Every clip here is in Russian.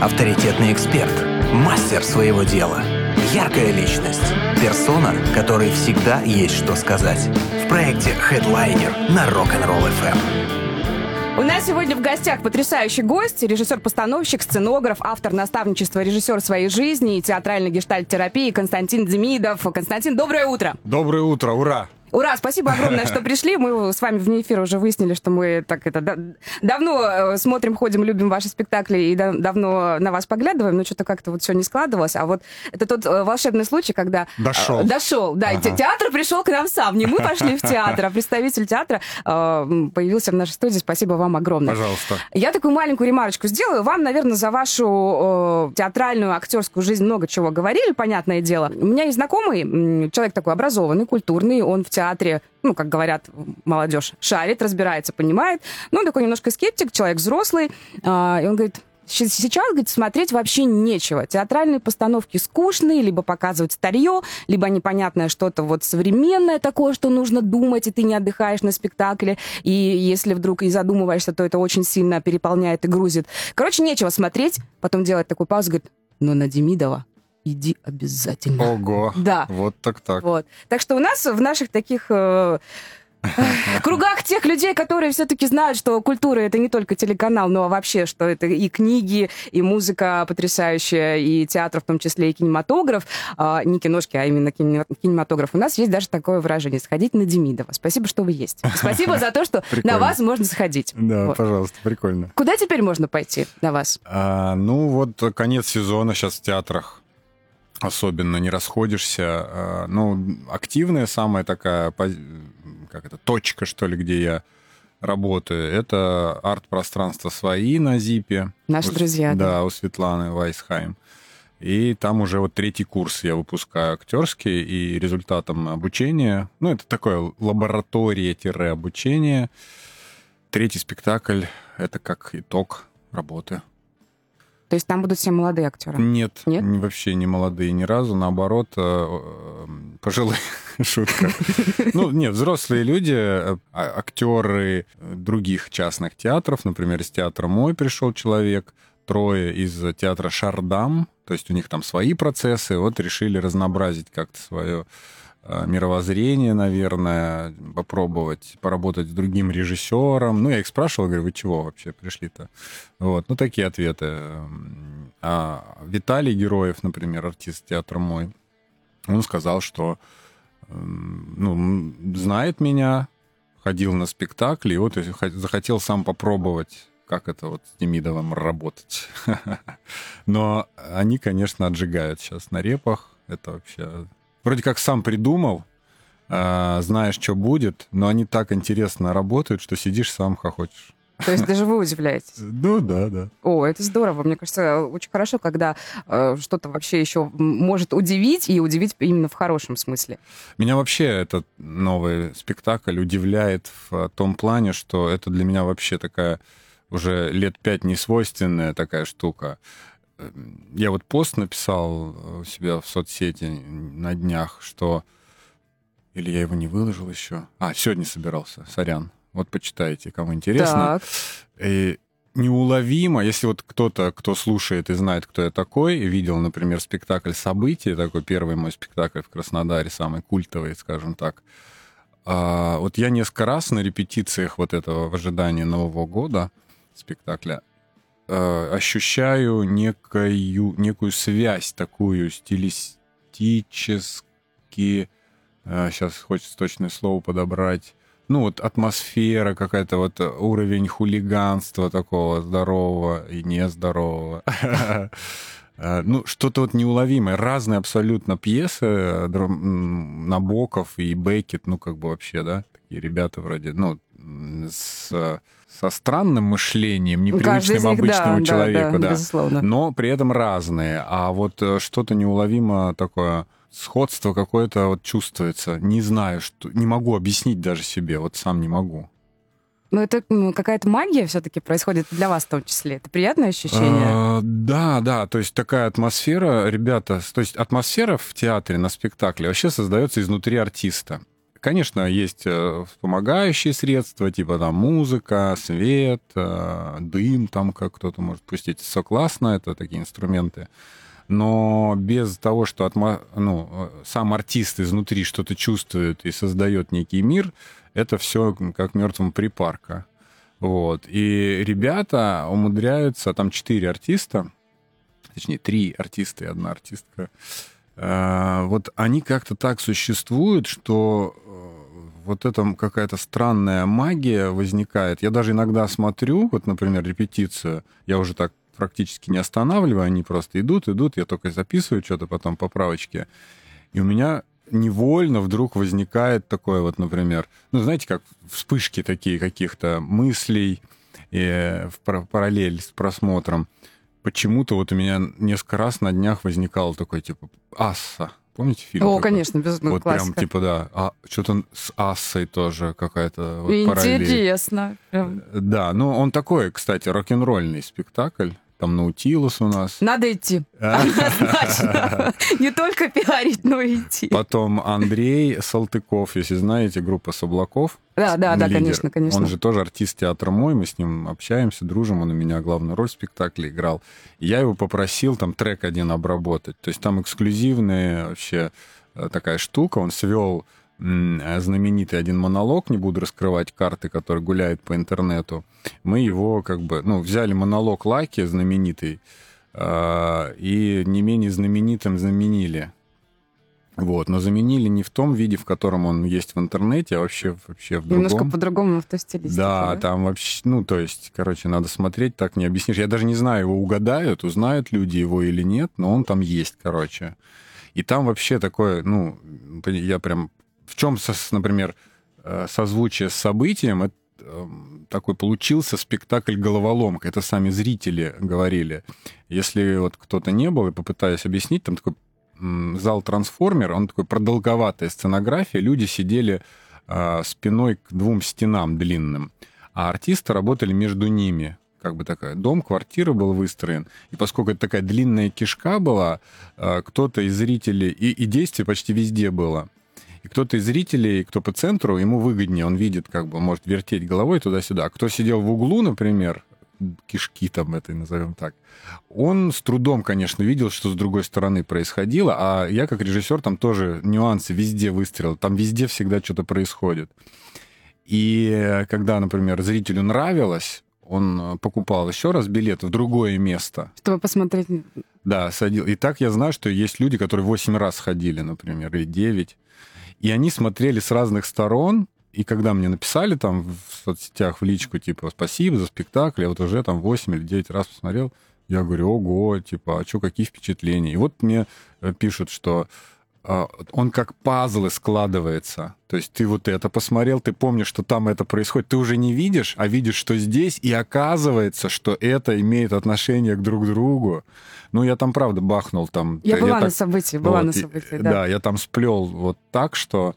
авторитетный эксперт, мастер своего дела, яркая личность, персона, которой всегда есть что сказать. В проекте Headliner на Rock'n'Roll FM. У нас сегодня в гостях потрясающий гость, режиссер-постановщик, сценограф, автор наставничества, режиссер своей жизни и театральной гештальт-терапии Константин Демидов. Константин, доброе утро. Доброе утро, ура! Ура, спасибо огромное, что пришли. Мы с вами вне эфира уже выяснили, что мы так это да, давно э, смотрим, ходим, любим ваши спектакли и да, давно на вас поглядываем, но что-то как-то вот все не складывалось. А вот это тот э, волшебный случай, когда... Дошел. Э, дошел, да. Ага. Театр пришел к нам сам. Не мы пошли в театр, а представитель театра появился в нашей студии. Спасибо вам огромное. Пожалуйста. Я такую маленькую ремарочку сделаю. Вам, наверное, за вашу театральную, актерскую жизнь много чего говорили, понятное дело. У меня есть знакомый, человек такой образованный, культурный, он в театре ну, как говорят молодежь, шарит, разбирается, понимает. Ну, он такой немножко скептик, человек взрослый. А, и он говорит, Сейчас, говорит, смотреть вообще нечего. Театральные постановки скучные, либо показывают старье, либо непонятное что-то вот современное такое, что нужно думать, и ты не отдыхаешь на спектакле. И если вдруг и задумываешься, то это очень сильно переполняет и грузит. Короче, нечего смотреть. Потом делать такую паузу, говорит, но на Демидова иди обязательно. Ого. Да. Вот так так. Вот. Так что у нас в наших таких э, кругах тех людей, которые все-таки знают, что культура это не только телеканал, но вообще, что это и книги, и музыка потрясающая, и театр в том числе, и кинематограф. А, не киношки, а именно кинематограф. У нас есть даже такое выражение «сходить на Демидова». Спасибо, что вы есть. Спасибо за то, что на вас можно сходить. Да, вот. пожалуйста, прикольно. Куда теперь можно пойти на вас? А, ну, вот конец сезона сейчас в театрах особенно не расходишься. А, ну, активная самая такая, как это, точка, что ли, где я работаю, это арт-пространство свои на Зипе. Наши у, друзья. Да, да, у Светланы Вайсхайм. И там уже вот третий курс я выпускаю актерский, и результатом обучения, ну, это такое лаборатория-обучение. Третий спектакль — это как итог работы. То есть там будут все молодые актеры? Нет, Нет? вообще не молодые ни разу, наоборот, э, э, пожилые. Шутка. Ну, нет, взрослые люди, э, а, актеры других частных театров, например, из театра «Мой» пришел человек, трое из театра «Шардам», то есть у них там свои процессы, вот решили разнообразить как-то свое мировоззрение, наверное, попробовать поработать с другим режиссером. Ну, я их спрашивал, говорю, вы чего вообще пришли-то? Вот, ну, такие ответы. А Виталий Героев, например, артист театра мой, он сказал, что ну, знает меня, ходил на спектакли, и вот захотел сам попробовать как это вот с Демидовым работать. Но они, конечно, отжигают сейчас на репах. Это вообще вроде как сам придумал, э, знаешь, что будет, но они так интересно работают, что сидишь сам хохочешь. То есть даже вы удивляетесь? Ну да, да. О, это здорово. Мне кажется, очень хорошо, когда э, что-то вообще еще может удивить, и удивить именно в хорошем смысле. Меня вообще этот новый спектакль удивляет в том плане, что это для меня вообще такая уже лет пять несвойственная такая штука я вот пост написал у себя в соцсети на днях, что... Или я его не выложил еще? А, сегодня собирался, сорян. Вот почитайте, кому интересно. Так. И неуловимо, если вот кто-то, кто слушает и знает, кто я такой, видел, например, спектакль «События», такой первый мой спектакль в Краснодаре, самый культовый, скажем так. А, вот я несколько раз на репетициях вот этого в ожидании Нового года спектакля э, ощущаю некую, некую связь такую стилистически, э, сейчас хочется точное слово подобрать, ну вот атмосфера какая-то, вот уровень хулиганства такого здорового и нездорового. Э, ну, что-то вот неуловимое. Разные абсолютно пьесы, Набоков и Беккет, ну, как бы вообще, да, такие ребята вроде, ну, с со странным мышлением, непривычным них, обычному да, человеку, да, да, да, безусловно. но при этом разные. А вот э, что-то неуловимо такое сходство какое-то вот чувствуется. Не знаю, что не могу объяснить даже себе, вот сам не могу. Но это ну, какая-то магия все-таки происходит для вас в том числе. Это приятное ощущение? А, да, да. То есть такая атмосфера, ребята, то есть атмосфера в театре на спектакле вообще создается изнутри артиста конечно, есть э, вспомогающие средства, типа там музыка, свет, э, дым, там как кто-то может пустить. Все классно, это такие инструменты. Но без того, что отма... ну, э, сам артист изнутри что-то чувствует и создает некий мир, это все как мертвому припарка. Вот. И ребята умудряются, там четыре артиста, точнее, три артиста и одна артистка, вот они как-то так существуют, что э, вот эта какая-то странная магия возникает. Я даже иногда смотрю, вот, например, репетицию, я уже так практически не останавливаю, они просто идут, идут, я только записываю что-то потом поправочки. И у меня невольно вдруг возникает такое вот, например, ну, знаете, как вспышки такие каких-то мыслей э, в параллель с просмотром. Почему-то вот у меня несколько раз на днях возникало такое, типа, асса. Помните фильм? О, такой? конечно, безусловно, Вот классика. прям, типа, да, а, что-то с Ассой тоже какая-то вот Интересно. параллель. Да, ну он такой, кстати, рок-н-ролльный спектакль. Там Наутилус у нас. Надо идти. Однозначно. Не только пиарить, но и идти. Потом Андрей Салтыков, если знаете, группа Соблаков. Да, да, да, конечно, конечно. Он же тоже артист театра мой, мы с ним общаемся, дружим, он у меня главную роль в спектакле играл. Я его попросил там трек один обработать. То есть там эксклюзивная вообще э, такая штука, он свел знаменитый один монолог, не буду раскрывать карты, который гуляет по интернету. Мы его как бы, ну, взяли монолог Лаки, знаменитый, а, и не менее знаменитым заменили. Вот, но заменили не в том виде, в котором он есть в интернете, а вообще, вообще в другом. Немножко по-другому в той стилистике. Да, да, там вообще, ну, то есть, короче, надо смотреть, так не объяснишь. Я даже не знаю, его угадают, узнают люди его или нет, но он там есть, короче. И там вообще такое, ну, я прям в чем, например, э, созвучие с событием, это эм, такой получился спектакль «Головоломка». Это сами зрители говорили. Если вот кто-то не был, и попытаюсь объяснить, там такой зал «Трансформер», он такой продолговатая сценография, люди сидели э, спиной к двум стенам длинным, а артисты работали между ними, как бы такая дом, квартира был выстроен. И поскольку это такая длинная кишка была, э, кто-то из зрителей... И, и действие почти везде было. И кто-то из зрителей, кто по центру, ему выгоднее, он видит, как бы, может вертеть головой туда-сюда. А кто сидел в углу, например, кишки там этой, назовем так, он с трудом, конечно, видел, что с другой стороны происходило, а я как режиссер там тоже нюансы везде выстрелил, там везде всегда что-то происходит. И когда, например, зрителю нравилось, он покупал еще раз билет в другое место. Чтобы посмотреть. Да, садил. И так я знаю, что есть люди, которые 8 раз ходили, например, или 9. И они смотрели с разных сторон, и когда мне написали там в соцсетях в личку, типа, спасибо за спектакль, я вот уже там 8 или 9 раз посмотрел, я говорю, ого, типа, а что, какие впечатления? И вот мне э, пишут, что он как пазлы складывается. То есть ты вот это посмотрел, ты помнишь, что там это происходит, ты уже не видишь, а видишь, что здесь, и оказывается, что это имеет отношение к друг другу. Ну, я там, правда, бахнул там. Я, я была так, на событии, была вот, на событии, да. Да, я там сплел вот так, что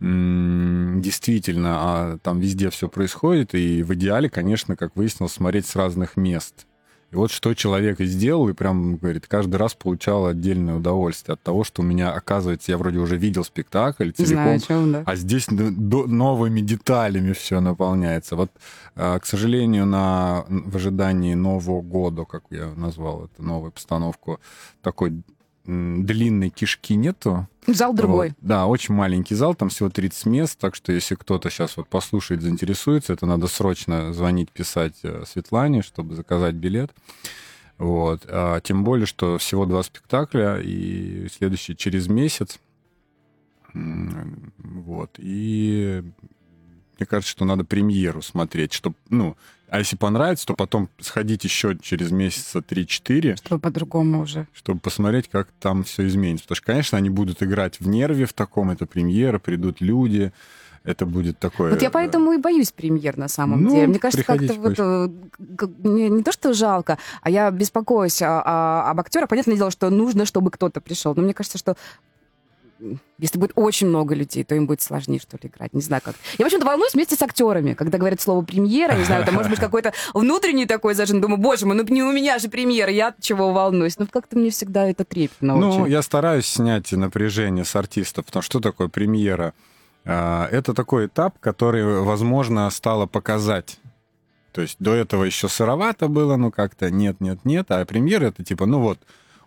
действительно, а там везде все происходит, и в идеале, конечно, как выяснилось, смотреть с разных мест. И вот что человек и сделал, и прям, говорит, каждый раз получал отдельное удовольствие от того, что у меня, оказывается, я вроде уже видел спектакль целиком, Знаю, чем, да. а здесь новыми деталями все наполняется. Вот, а, к сожалению, на, в ожидании Нового года, как я назвал это, новую постановку, такой длинной кишки нету. Зал другой. Вот. Да, очень маленький зал, там всего 30 мест, так что если кто-то сейчас вот послушает, заинтересуется, это надо срочно звонить, писать э, Светлане, чтобы заказать билет. Вот. А, тем более, что всего два спектакля, и следующий через месяц. Вот. И мне кажется, что надо премьеру смотреть, чтобы, ну, а если понравится, то потом сходить еще через месяца 3-4. Чтобы по-другому уже. Чтобы посмотреть, как там все изменится. Потому что, конечно, они будут играть в нерве в таком, это премьера, придут люди, это будет такое... Вот я поэтому и боюсь премьер на самом ну, деле. Мне кажется, как-то вот э, не, не то, что жалко, а я беспокоюсь а, а, об актерах. Понятное дело, что нужно, чтобы кто-то пришел. Но мне кажется, что если будет очень много людей, то им будет сложнее, что ли, играть. Не знаю как. Я, в общем-то, волнуюсь вместе с актерами, когда говорят слово премьера, не знаю, это может быть какой-то внутренний такой зажим. Думаю, боже мой, ну не у меня же премьера, я чего волнуюсь. Ну, как-то мне всегда это трепетно Ну, очень. я стараюсь снять напряжение с артистов, потому что что такое премьера? А, это такой этап, который, возможно, стало показать. То есть до этого еще сыровато было, ну как-то нет, нет, нет. А премьера это типа, ну вот,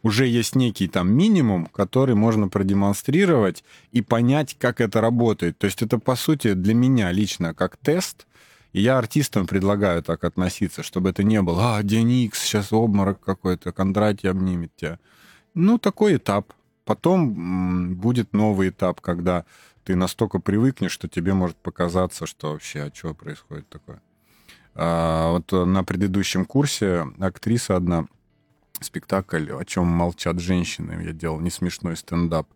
уже есть некий там минимум, который можно продемонстрировать и понять, как это работает. То есть это, по сути, для меня лично как тест. И я артистам предлагаю так относиться, чтобы это не было, а, День сейчас обморок какой-то, Кондратий обнимет тебя. Ну, такой этап. Потом будет новый этап, когда ты настолько привыкнешь, что тебе может показаться, что вообще, а что происходит такое. А, вот на предыдущем курсе актриса одна, спектакль «О чем молчат женщины», я делал не смешной стендап.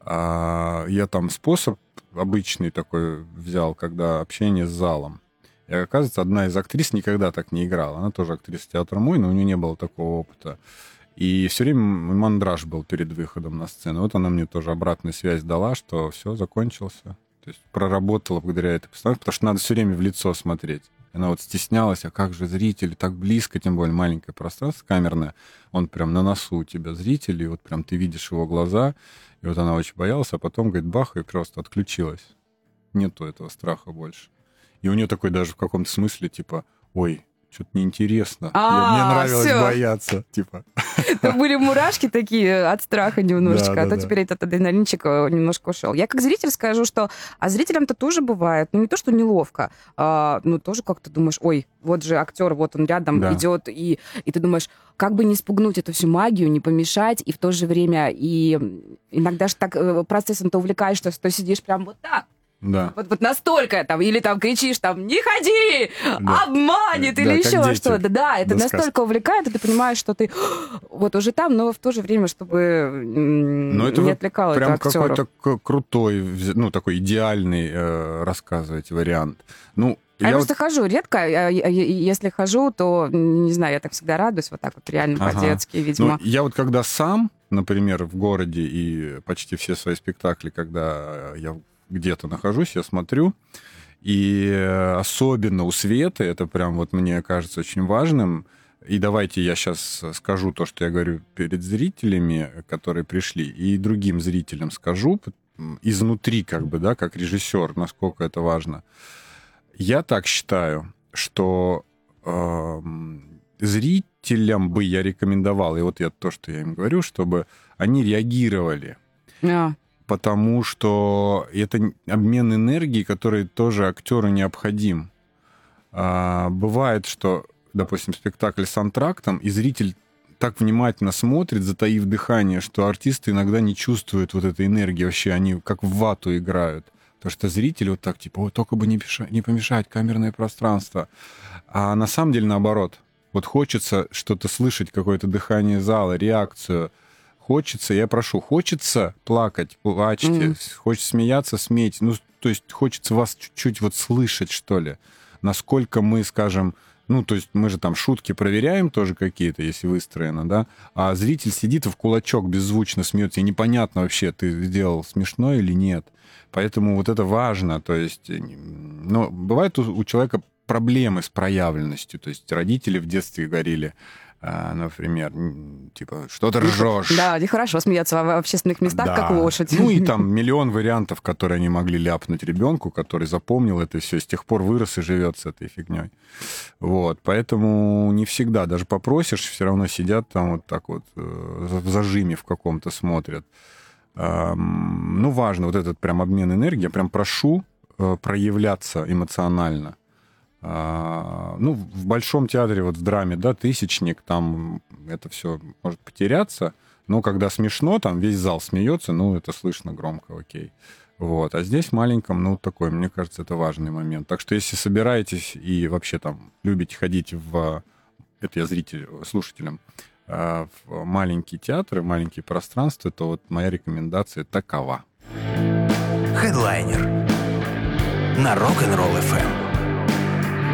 А, я там способ обычный такой взял, когда общение с залом. И оказывается, одна из актрис никогда так не играла. Она тоже актриса театра мой, но у нее не было такого опыта. И все время мандраж был перед выходом на сцену. Вот она мне тоже обратную связь дала, что все, закончился. То есть проработала благодаря этой постановке, потому что надо все время в лицо смотреть. Она вот стеснялась, а как же зритель, так близко, тем более маленькое пространство камерное, он прям на носу у тебя зритель, и вот прям ты видишь его глаза, и вот она очень боялась, а потом, говорит, бах, и просто отключилась. Нету этого страха больше. И у нее такой даже в каком-то смысле, типа, ой, что-то неинтересно. А, Мне нравилось всё. бояться, типа. Там были мурашки такие от страха немножечко, Да, а да, то да. теперь этот адреналинчик э, немножко ушел. Я как зритель скажу, что... А зрителям-то тоже бывает, ну не то, что неловко, а, ну тоже как-то думаешь, ой, вот же актер, вот он рядом идет, и, и ты думаешь, как бы не спугнуть эту всю магию, не помешать, и в то же время, и иногда же так э, процессом-то увлекаешься, что сидишь прям вот так, Да. вот, вот настолько там, или там кричишь там, не ходи, Да. обманет, Да, или еще что-то. Да, это сказке. настолько увлекает, и ты понимаешь, что ты вот уже там, но в то же время, чтобы Но это не отвлекало Прям какой-то крутой, ну, такой идеальный э, рассказывать вариант. Ну, А я я просто хожу редко, если хожу, то, не знаю, я так всегда радуюсь, вот так вот реально Ага. по-детски, Ну, видимо. я вот когда сам, например, в городе и почти все свои спектакли, когда я где-то нахожусь, я смотрю, и э, особенно у Светы, это прям вот мне кажется очень важным, и давайте я сейчас скажу то, что я говорю перед зрителями, которые пришли, и другим зрителям скажу изнутри, как бы, да, как режиссер, насколько это важно. Я так считаю, что эм, зрителям бы я рекомендовал, и вот я то, что я им говорю, чтобы они реагировали, А, потому что это обмен энергии, который тоже актеру необходим. А, бывает, что, допустим, спектакль с антрактом, и зритель так внимательно смотрит, затаив дыхание, что артисты иногда не чувствуют вот этой энергии вообще, они как в вату играют. Потому что зритель вот так, типа, «Ой, только бы не, пеша- не помешать, камерное пространство. А на самом деле наоборот. Вот хочется что-то слышать, какое-то дыхание зала, реакцию. Хочется, я прошу, хочется плакать, плачьте, Мгм. хочется смеяться, смейте. Ну, то есть хочется вас чуть-чуть вот слышать, что ли. Насколько мы, скажем, ну, то есть мы же там шутки проверяем тоже какие-то, если выстроено, да, а зритель сидит и в кулачок беззвучно смеется, и непонятно вообще, ты сделал смешно или нет. Поэтому вот это важно, то есть, э, ну, бывает у, у человека проблемы с проявленностью, то есть родители в детстве говорили, а, например, типа, что ты ржешь? Да, нехорошо смеяться в в общественных местах, Да. как лошадь. Ну и там миллион вариантов, которые они могли ляпнуть ребенку, который запомнил это все, с тех пор вырос и живет с этой фигней. Вот, поэтому не всегда, даже попросишь, все равно сидят там вот так вот э, в зажиме в каком-то смотрят. Ну, важно вот этот прям обмен энергией. Я прям прошу э, проявляться эмоционально. А, Ну, в большом театре, вот в драме, да, тысячник, там это все может потеряться. Но когда смешно, там весь зал смеется, ну, это слышно громко, окей. Вот. А здесь маленьком, ну, такой, мне кажется, это важный момент. Так что если собираетесь и вообще там любите ходить в... Это я зритель, слушателям. а, В маленькие театры, маленькие пространства, то вот моя рекомендация такова. Хедлайнер на Rock'n'Roll FM.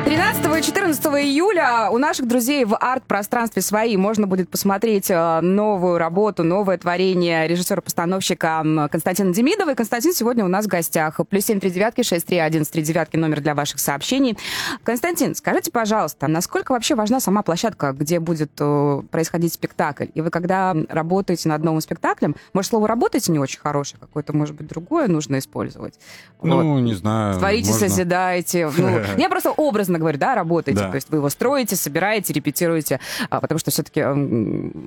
13 и 14 июля у наших друзей в арт-пространстве свои можно будет посмотреть э, новую работу, новое творение режиссера-постановщика Константина Демидова. И Константин сегодня у нас в гостях. Плюс семь три девятки, шесть три один три девятки, номер для ваших сообщений. Константин, скажите, пожалуйста, насколько вообще важна сама площадка, где будет э, происходить спектакль? И вы когда работаете над новым спектаклем, может, слово «работаете» не очень хорошее, какое-то, может быть, другое нужно использовать? Ну, вот. не знаю. Творите, можно... созидаете. Ну, я просто образно говорю, да, работаете. Да. То есть вы его строите, собираете, репетируете, а, потому что все-таки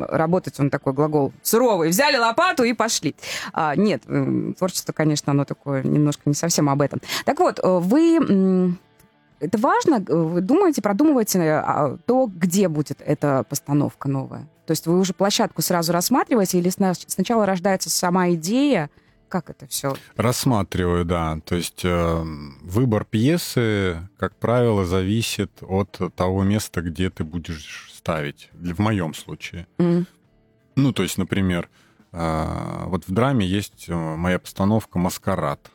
работать, он такой глагол суровый. Взяли лопату и пошли. А, нет, творчество, конечно, оно такое немножко не совсем об этом. Так вот, э, вы это важно? Вы думаете, продумываете а, то, где будет эта постановка новая? То есть вы уже площадку сразу рассматриваете или сначала рождается сама идея, как это все? Рассматриваю, да. То есть э, выбор пьесы, как правило, зависит от того места, где ты будешь ставить. В моем случае. Mm. Ну, то есть, например, э, вот в драме есть э, моя постановка «Маскарад».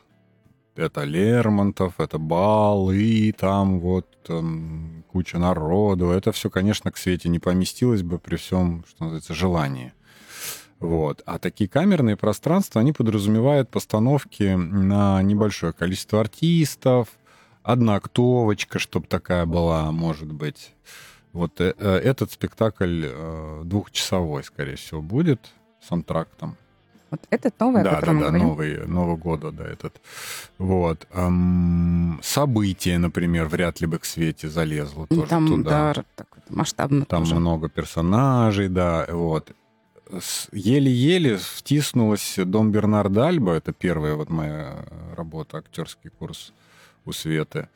Это Лермонтов, это бал, и там вот там, куча народу. Это все, конечно, к свете не поместилось бы при всем, что называется, желании. Вот. А такие камерные пространства, они подразумевают постановки на небольшое количество артистов, одна актовочка, чтобы такая была, может быть. Вот э, э, этот спектакль э, двухчасовой, скорее всего, будет с антрактом. Вот этот новый, да, да, да, новый, Нового года, да, этот. Вот. Эм, событие, например, вряд ли бы к свете залезло тоже Там, туда. да, так, масштабно Там тоже. много персонажей, да, вот еле-еле втиснулась «Дом Бернарда Альба». Это первая вот моя работа, актерский курс у Светы.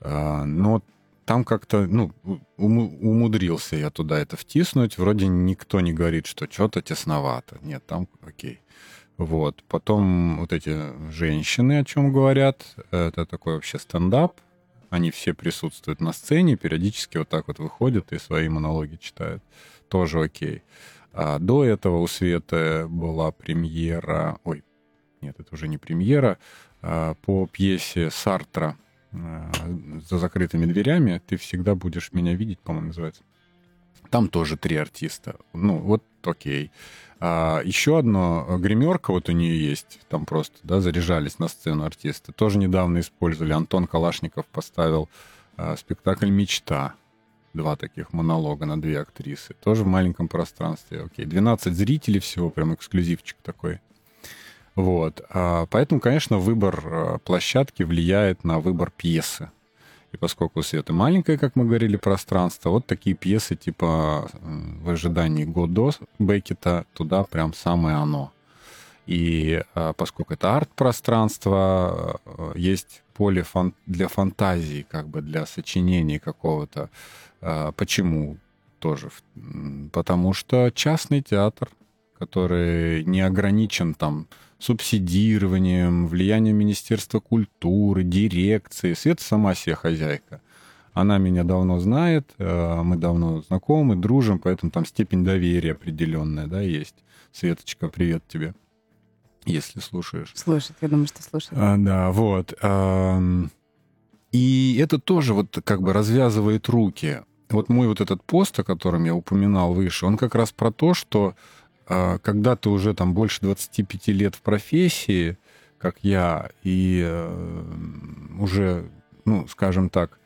А, но там как-то, ну, умудрился я туда это втиснуть. Вроде никто не говорит, что что-то тесновато. Нет, там окей. Вот. Потом вот эти женщины, о чем говорят, это такой вообще стендап. Они все присутствуют на сцене, периодически вот так вот выходят и свои монологи читают. Тоже окей. А до этого у Светы была премьера, ой, нет, это уже не премьера, а по пьесе Сартра а, «За закрытыми дверями» «Ты всегда будешь меня видеть», по-моему, называется. Там тоже три артиста. Ну, вот окей. А еще одно, гримерка вот у нее есть, там просто, да, заряжались на сцену артисты. Тоже недавно использовали. Антон Калашников поставил а, спектакль «Мечта» два таких монолога на две актрисы. Тоже в маленьком пространстве. Окей, 12 зрителей всего, прям эксклюзивчик такой. Вот. А, поэтому, конечно, выбор а, площадки влияет на выбор пьесы. И поскольку Света маленькое, как мы говорили, пространство, вот такие пьесы типа «В ожидании Годо» Беккета, туда прям самое оно. И а, поскольку это арт-пространство, есть поле фан- для фантазии, как бы для сочинения какого-то а, почему тоже? Потому что частный театр, который не ограничен там субсидированием, влиянием Министерства культуры, дирекции. Света сама себе хозяйка. Она меня давно знает, а, мы давно знакомы, дружим, поэтому там степень доверия определенная, да, есть. Светочка, привет тебе, если слушаешь. Слушает, я думаю, что слушает. А, да, вот. И это тоже вот как бы развязывает руки вот мой вот этот пост, о котором я упоминал выше, он как раз про то, что э, когда ты уже там больше 25 лет в профессии, как я, и э, уже, ну, скажем так,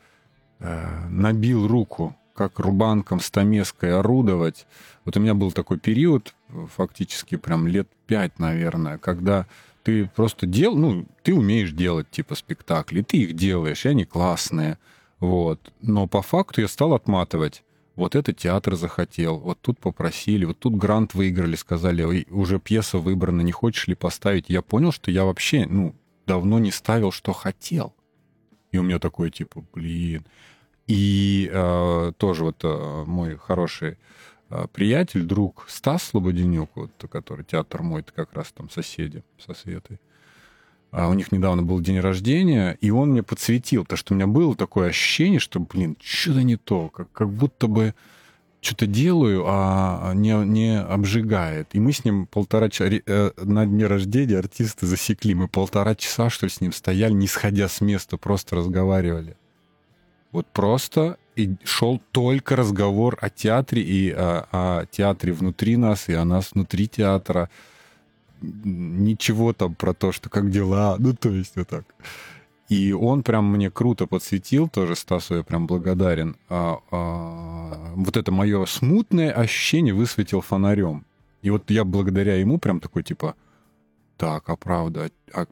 э, набил руку, как рубанком стамеской орудовать. Вот у меня был такой период, фактически прям лет пять, наверное, когда ты просто дел, ну, ты умеешь делать типа спектакли, ты их делаешь, и они классные. Вот. Но по факту я стал отматывать. Вот это театр захотел, вот тут попросили, вот тут грант выиграли, сказали, уже пьеса выбрана, не хочешь ли поставить? Я понял, что я вообще, ну, давно не ставил, что хотел. И у меня такой, типа, блин. И э, тоже вот э, мой хороший приятель, друг Стас Слободенюк, вот, который театр мой, это как раз там соседи со Светой. А у них недавно был день рождения, и он мне подсветил, то что у меня было такое ощущение, что, блин, что-то не то, как, как будто бы что-то делаю, а не, не обжигает. И мы с ним полтора часа... Э, на дне рождения артисты засекли. Мы полтора часа, что ли, с ним стояли, не сходя с места, просто разговаривали. Вот просто и шел только разговор о театре и о, о театре внутри нас, и о нас внутри театра. Ничего там про то, что как дела, ну то есть вот так. И он прям мне круто подсветил, тоже Стасу я прям благодарен. А, а, вот это мое смутное ощущение высветил фонарем. И вот я благодаря ему прям такой типа, так, а правда, а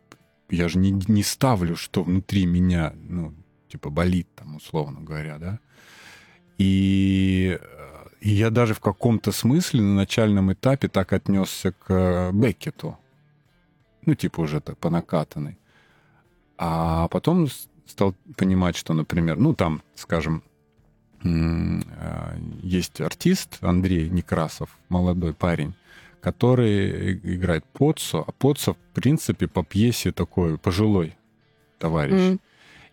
я же не, не ставлю, что внутри меня, ну, типа болит там, условно говоря, да. И, я даже в каком-то смысле на начальном этапе так отнесся к Беккету. Ну, типа уже так по накатанной. А потом стал понимать, что, например, ну, там, скажем, э, есть артист Андрей Некрасов, молодой парень, который играет Поццо, а Поццо, в принципе, по пьесе такой пожилой товарищ. Mm.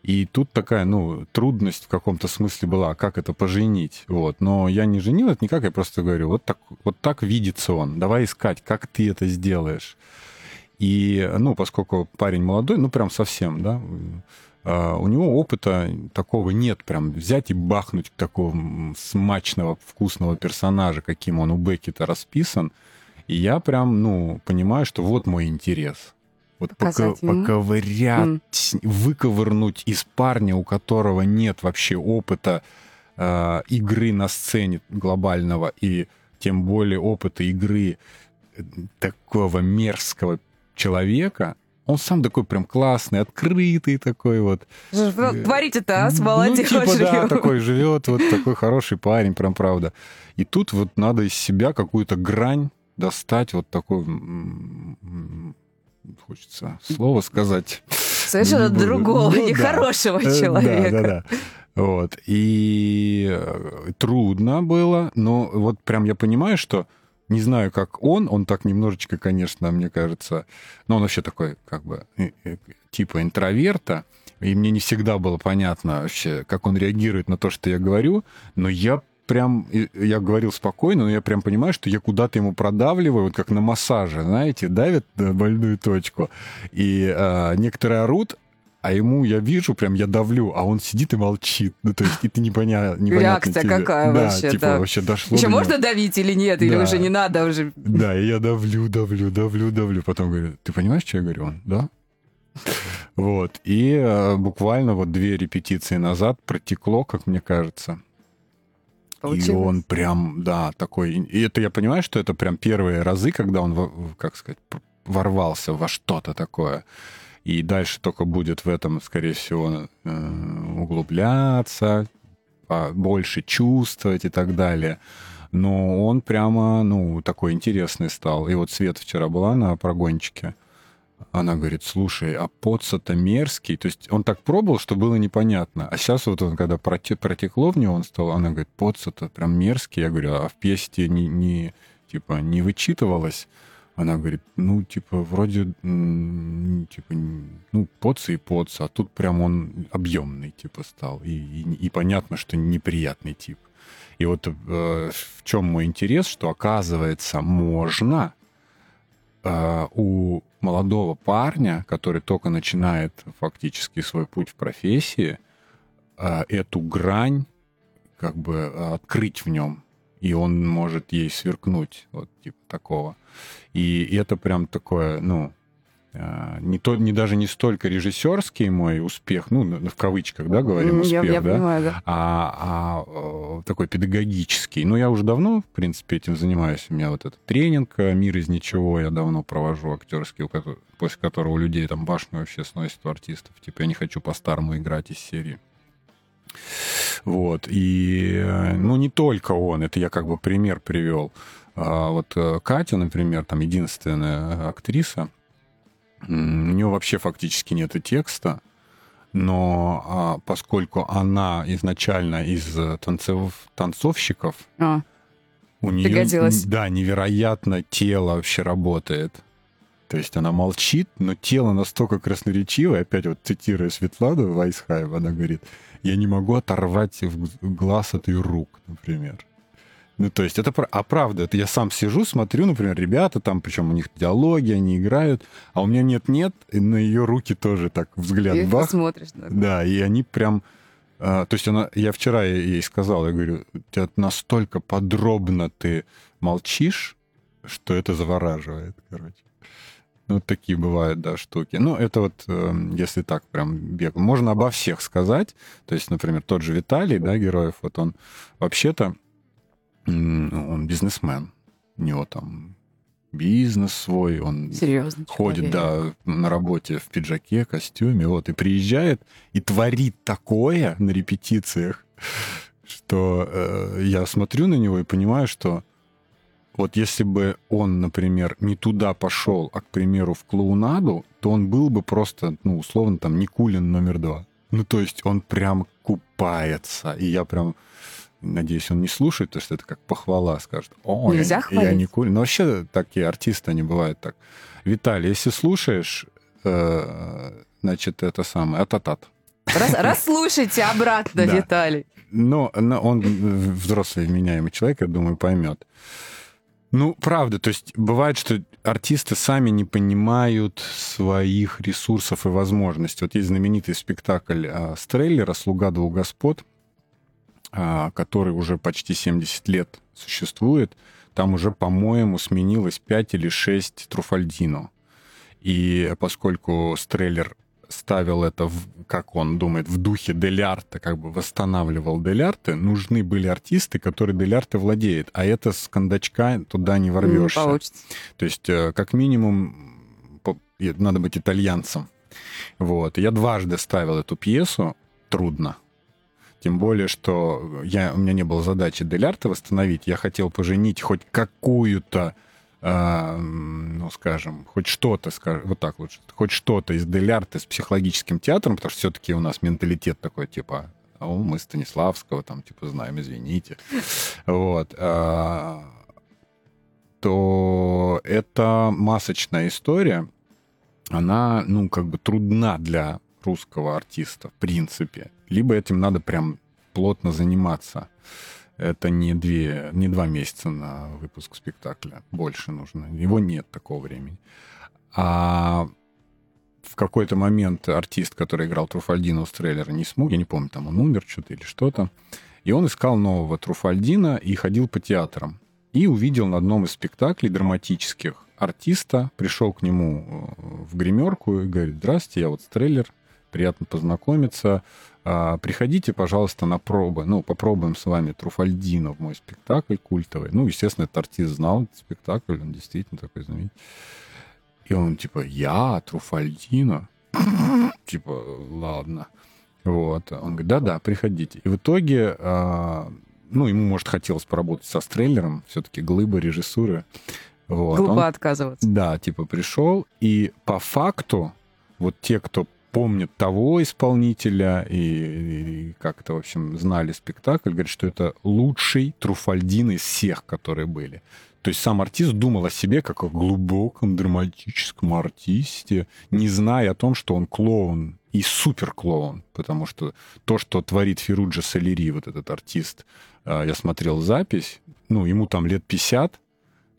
И тут такая, ну, трудность в каком-то смысле была, как это поженить, вот. Но я не женил это никак, я просто говорю, вот так, вот так видится он, давай искать, как ты это сделаешь. И, ну, поскольку парень молодой, ну, прям совсем, да, а, у него опыта такого нет, прям взять и бахнуть такого смачного, вкусного персонажа, каким он у Беккета расписан. И я прям, ну, понимаю, что вот мой интерес. Вот пока, поковырять, mm. выковырнуть из парня, у которого нет вообще опыта э, игры на сцене глобального и тем более опыта игры э, такого мерзкого человека, он сам такой прям классный, открытый такой вот. Творите-то, а, с молодежью. Ну, типа, да, такой живет, вот такой хороший парень, прям правда. И тут вот надо из себя какую-то грань достать, вот такой, хочется слово сказать. Совершенно другого, ну, нехорошего да. человека. Да, да, да. Вот. И э, трудно было, но вот прям я понимаю, что не знаю, как он, он так немножечко, конечно, мне кажется, но он вообще такой, как бы, типа интроверта, и мне не всегда было понятно вообще, как он реагирует на то, что я говорю, но я прям, я говорил спокойно, но я прям понимаю, что я куда-то ему продавливаю, вот как на массаже, знаете, давит больную точку. И а, некоторые орут, а ему я вижу, прям я давлю, а он сидит и молчит. Ну, то есть это непонятно. Реакция тебе. какая да, вообще. Типа, да. вообще дошло Еще до можно него. давить или нет, или Да. уже не надо уже. Да, и я давлю, давлю, давлю, давлю. Потом говорю, ты понимаешь, что я говорю? Он, да. Вот. И э, буквально вот две репетиции назад протекло, как мне кажется. И Получилось. он прям, да, такой... И это я понимаю, что это прям первые разы, когда он, как сказать, ворвался во что-то такое. И дальше только будет в этом, скорее всего, э, углубляться, больше чувствовать и так далее. Но он прямо, ну, такой интересный стал. И вот Свет вчера была на прогончике. Она говорит, слушай, а поца-то мерзкий. То есть он так пробовал, что было непонятно. А сейчас вот он, когда проте- протекло в него, он стал, она говорит, поца-то прям мерзкий. Я говорю, а в пьесе не, не, типа, не вычитывалось? Она говорит, ну, типа, вроде, типа, ну, поца и поца, а тут прям он объемный, типа, стал. И, и- и понятно, что неприятный тип. И вот э, в чем мой интерес, что оказывается можно э, у молодого парня, который только начинает фактически свой путь в профессии, э, эту грань как бы э, открыть в нем, и он может ей сверкнуть, вот типа такого. И это прям такое, ну, не, то, не даже не столько режиссерский мой успех, ну, в кавычках, да, говорим, успех, я, я да, понимаю, да. а, а, э, такой педагогический. Ну, я уже давно, в принципе, этим занимаюсь. У меня вот этот тренинг э, «Мир из ничего» я давно провожу, актерский, после которого у людей там башню вообще сносит у артистов. Типа, я не хочу по-старому играть из серии. Вот. И, э, ну, не только он, это я как бы пример привел. А вот Катя, например, там единственная актриса, у нее вообще фактически нет текста, но а, поскольку она изначально из э, танцев, танцовщиков, А, у нее да, невероятно тело вообще работает. То есть она молчит, но тело настолько красноречивое, опять вот цитируя Светлану Вайсхайв, она говорит, я не могу оторвать глаз от ее рук, например. Ну, то есть это... А правда, это я сам сижу, смотрю, например, ребята там, причем у них диалоги, они играют, а у меня нет-нет, и на ее руки тоже так взгляд и бах, посмотришь. да. да, и они прям А, то есть она, я вчера ей сказал, я говорю, тебя настолько подробно ты молчишь, что это завораживает, короче. Ну, такие бывают, да, штуки. Ну, это вот, э, если так прям бег. Можно обо всех сказать. То есть, например, тот же Виталий, да, Героев, вот он вообще-то, он бизнесмен. У него там бизнес свой, он Серьезно, ходит, да, на работе в пиджаке, костюме, вот, и приезжает и творит такое на репетициях, что э, я смотрю на него и понимаю, что вот если бы он, например, не туда пошел, а, к примеру, в клоунаду, то он был бы просто, ну, условно, там, Никулин номер два. Ну, то есть он прям купается. И я прям надеюсь, он не слушает, потому что это как похвала, скажет. О, Нельзя я, хвалить. я не курю. Но вообще такие артисты, они бывают так. Виталий, если слушаешь, э, значит, это самое, ататат. Рас, расслушайте обратно, Да. Виталий. Но, но он взрослый, вменяемый человек, я думаю, поймет. Ну, правда, то есть бывает, что артисты сами не понимают своих ресурсов и возможностей. Вот есть знаменитый спектакль а, Стреллера «Слуга двух господ», который уже почти 70 лет существует. Там уже, по-моему, сменилось 5 или 6 Труфальдино. И поскольку Стреллер ставил это, в, как он думает, в духе Делярта, как бы восстанавливал Делярты, нужны были артисты, которые Делярты владеют, а это с кондачка туда не Не ворвешься. получится. То есть, э, как минимум, надо быть итальянцем. Вот. Я дважды ставил эту пьесу, трудно. Тем более, что я, у меня не было задачи Делярта восстановить. Я хотел поженить хоть какую-то, э, ну, скажем, хоть что-то, скажем, вот так лучше, хоть что-то из Делярта с психологическим театром, потому что все-таки у нас менталитет такой, типа, о, мы Станиславского там, типа, знаем, извините. Вот. а, то это масочная история. Она, ну, как бы трудна для русского артиста, в принципе. Либо этим надо прям плотно заниматься. Это не, две, не два месяца на выпуск спектакля. Больше нужно. Его нет такого времени. А в какой-то момент артист, который играл Труфальдина у Стреллера, не смог, я не помню, там он умер что-то или что-то, и он искал нового Труфальдина и ходил по театрам. И увидел на одном из спектаклей драматических артиста, пришел к нему э, в гримерку и говорит, здрасте, я вот Стреллер, приятно познакомиться, приходите, пожалуйста, на пробы, ну, попробуем с вами Труфальдино в мой спектакль культовый. Ну, естественно, этот артист знал этот спектакль, он действительно такой знаменитый. И он типа, я, Труфальдино? Типа, ладно. Вот. Он говорит, да-да, приходите. И в итоге, а, ну, ему, может, хотелось поработать со Стреллером, все-таки глыба режиссуры. Вот. Глупо Он- отказываться. да, типа пришел, и по факту вот те, кто помнят того исполнителя и, и как-то, в общем, знали спектакль, говорят, что это лучший Труфальдин из всех, которые были. То есть сам артист думал о себе как о глубоком драматическом артисте, не зная о том, что он клоун и супер-клоун, потому что то, что творит Феруджа Салери, вот этот артист, а, я смотрел запись, ну, ему там лет 50,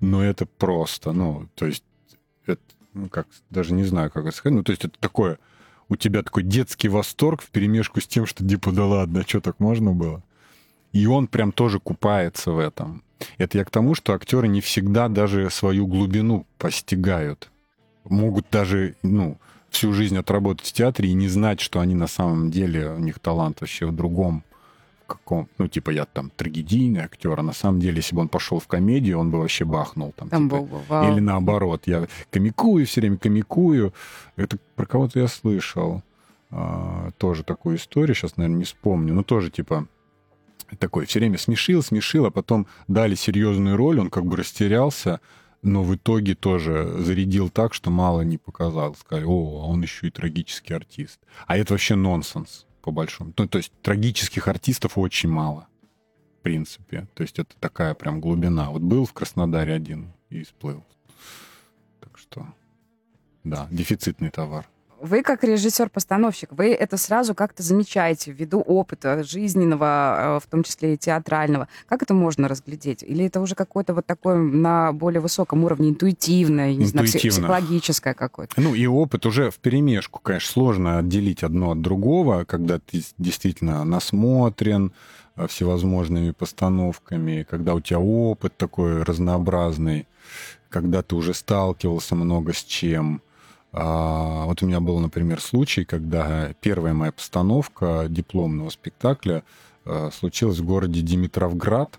но это просто, ну, то есть, это, ну, как, даже не знаю, как это сказать, ну, то есть это такое, у тебя такой детский восторг в перемешку с тем, что, типа, да ладно, что так можно было? И он прям тоже купается в этом. Это я к тому, что актеры не всегда даже свою глубину постигают. Могут даже, ну, всю жизнь отработать в театре и не знать, что они на самом деле, у них талант вообще в другом каком, ну, типа, я там трагедийный актер, а на самом деле, если бы он пошел в комедию, он бы вообще бахнул там. Там типа, был бы вау. или наоборот, я комикую, все время комикую. Это про кого-то я слышал. а, тоже такую историю, сейчас, наверное, не вспомню. Но тоже, типа, такой все время смешил, смешил, а потом дали серьезную роль, он как бы растерялся, но в итоге тоже зарядил так, что мало не показал. Сказали, о, а он еще и трагический артист. А это вообще нонсенс, по большому. Ну, то есть трагических артистов очень мало, в принципе. То есть это такая прям глубина. Вот был в Краснодаре один и сплыл. Так что, да, дефицитный товар. Вы как режиссер-постановщик, вы это сразу как-то замечаете ввиду опыта жизненного, э, в том числе и театрального. Как это можно разглядеть? Или это уже какое-то вот такое на более высоком уровне интуитивное, не знаю, Интуитивно. психологическое какое-то? Ну и опыт уже в перемешку, конечно, сложно отделить одно от другого, когда ты действительно насмотрен э, всевозможными постановками, когда у тебя опыт такой разнообразный, когда ты уже сталкивался много с чем. А, вот у меня был, например, случай, когда первая моя постановка дипломного спектакля э, случилась в городе Димитровград.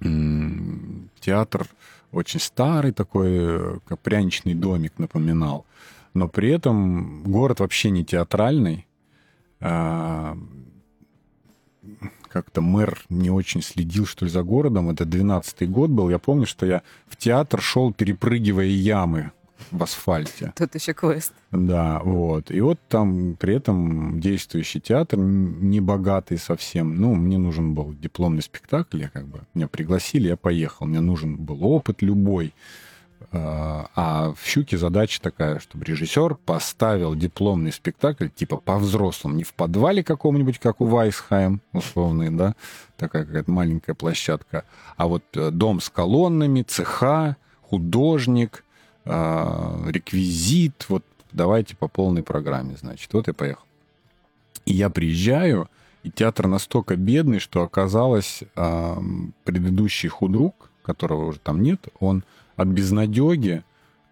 Театр очень старый такой, э, пряничный домик напоминал. Но при этом город вообще не театральный. А, Как-то мэр не очень следил, что ли, за городом. Это 12-й год был. Я помню, что я в театр шел, перепрыгивая ямы в асфальте. Тут еще квест. Да, вот. И вот там при этом действующий театр, не богатый совсем. Ну, мне нужен был дипломный спектакль, я как бы, меня пригласили, я поехал. Мне нужен был опыт любой. А а в «Щуке» задача такая, чтобы режиссер поставил дипломный спектакль, типа по-взрослому, не в подвале каком-нибудь, как у Вайсхайм, условный, да, такая какая-то маленькая площадка, а вот э, дом с колоннами, цеха, художник, реквизит, вот давайте по полной программе, значит. Вот я поехал. И я приезжаю, и театр настолько бедный, что оказалось, ам, предыдущий худрук, которого уже там нет, он от безнадеги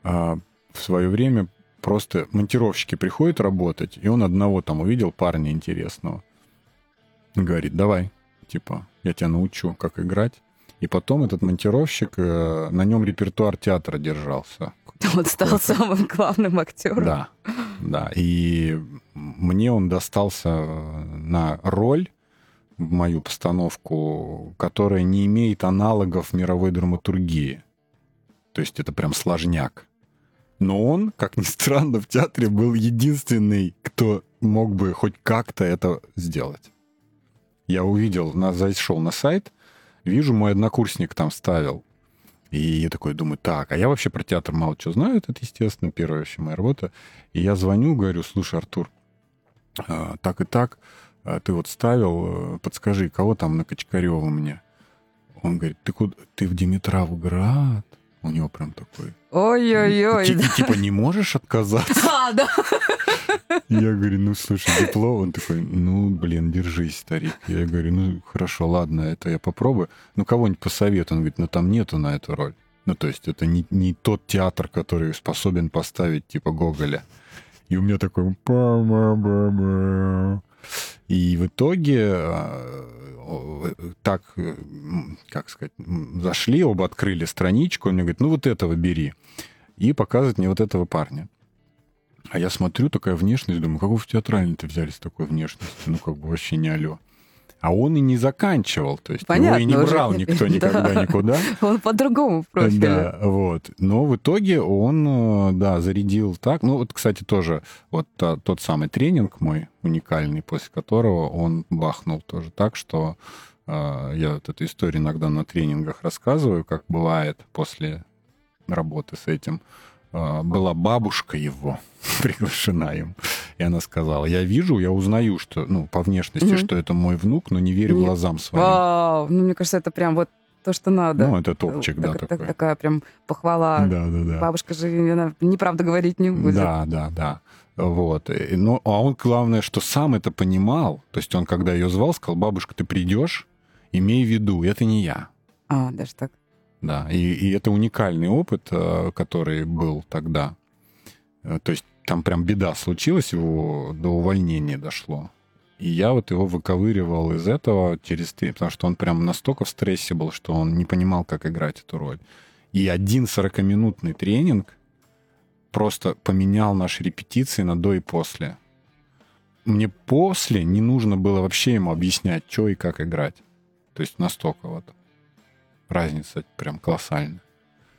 а, в свое время просто монтировщики приходят работать, и он одного там увидел парня интересного. Говорит, давай, типа, я тебя научу, как играть. И потом этот монтировщик, э, на нем репертуар театра держался. Он стал самым главным актером. Да, да. И мне он достался э, на роль мою постановку, которая не имеет аналогов мировой драматургии. То есть это прям сложняк. Но он, как ни странно, в театре был единственный, кто мог бы хоть как-то это сделать. Я увидел, зашел на сайт, вижу, мой однокурсник там ставил. И я такой думаю, так, а я вообще про театр мало чего знаю, это, естественно, первая вообще моя работа. И я звоню, говорю, слушай, Артур, а, так и так, а, ты вот ставил, э, подскажи, кого там на Качкарева мне? Он говорит, ты куда? Ты в Димитровград? У него прям такой. Ой-ой-ой. Типа не можешь отказаться? А, да. Я говорю, ну слушай, диплом. Он такой, ну блин, держись, старик. Я говорю, ну хорошо, ладно, это я попробую. Ну кого-нибудь посоветую. Он говорит, ну там нету на эту роль. Ну то есть это не, не тот театр, который способен поставить типа Гоголя. И у меня такой... И в итоге а, так, как сказать, зашли, оба открыли страничку, он мне говорит, ну вот этого бери. И показывает мне вот этого парня. А я смотрю, такая внешность, думаю, как вы в театральный-то взяли с такой внешностью? Ну, как бы вообще не алё. А он и не заканчивал, то есть его Понятно и не уже. брал никто Да. никогда никуда. Он по-другому в профиле. Да, вот. Но в итоге он, э, да, зарядил так. Ну, вот, кстати, тоже вот та- тот самый тренинг мой уникальный, после которого он бахнул тоже так, что э, я вот эту историю иногда на тренингах рассказываю, как бывает после работы с этим. Э, была бабушка его приглашена им, и она сказала, я вижу, я узнаю, что, ну, по внешности, Мгм. что это мой внук, но не верю Нет. глазам своим. Вау, ну, мне кажется, это прям вот то, что надо. Ну, это топчик, да, Так- так- такой. Такая прям похвала. Да, да, да. Бабушка же, она неправда говорить не будет. Да, да, да. Вот. И, Ну, а он, главное, что сам это понимал. То есть он, когда ее звал, сказал, бабушка, ты придешь, имей в виду, это не я. А, даже так. Да, и, и это уникальный опыт, э, который был тогда. Э, То есть там прям беда случилась, его до увольнения дошло. И я вот его выковыривал из этого через три, потому что он прям настолько в стрессе был, что он не понимал, как играть эту роль. И один 40-минутный тренинг просто поменял наши репетиции на до и после. Мне после не нужно было вообще ему объяснять, что и как играть. То есть настолько вот разница прям колоссальная.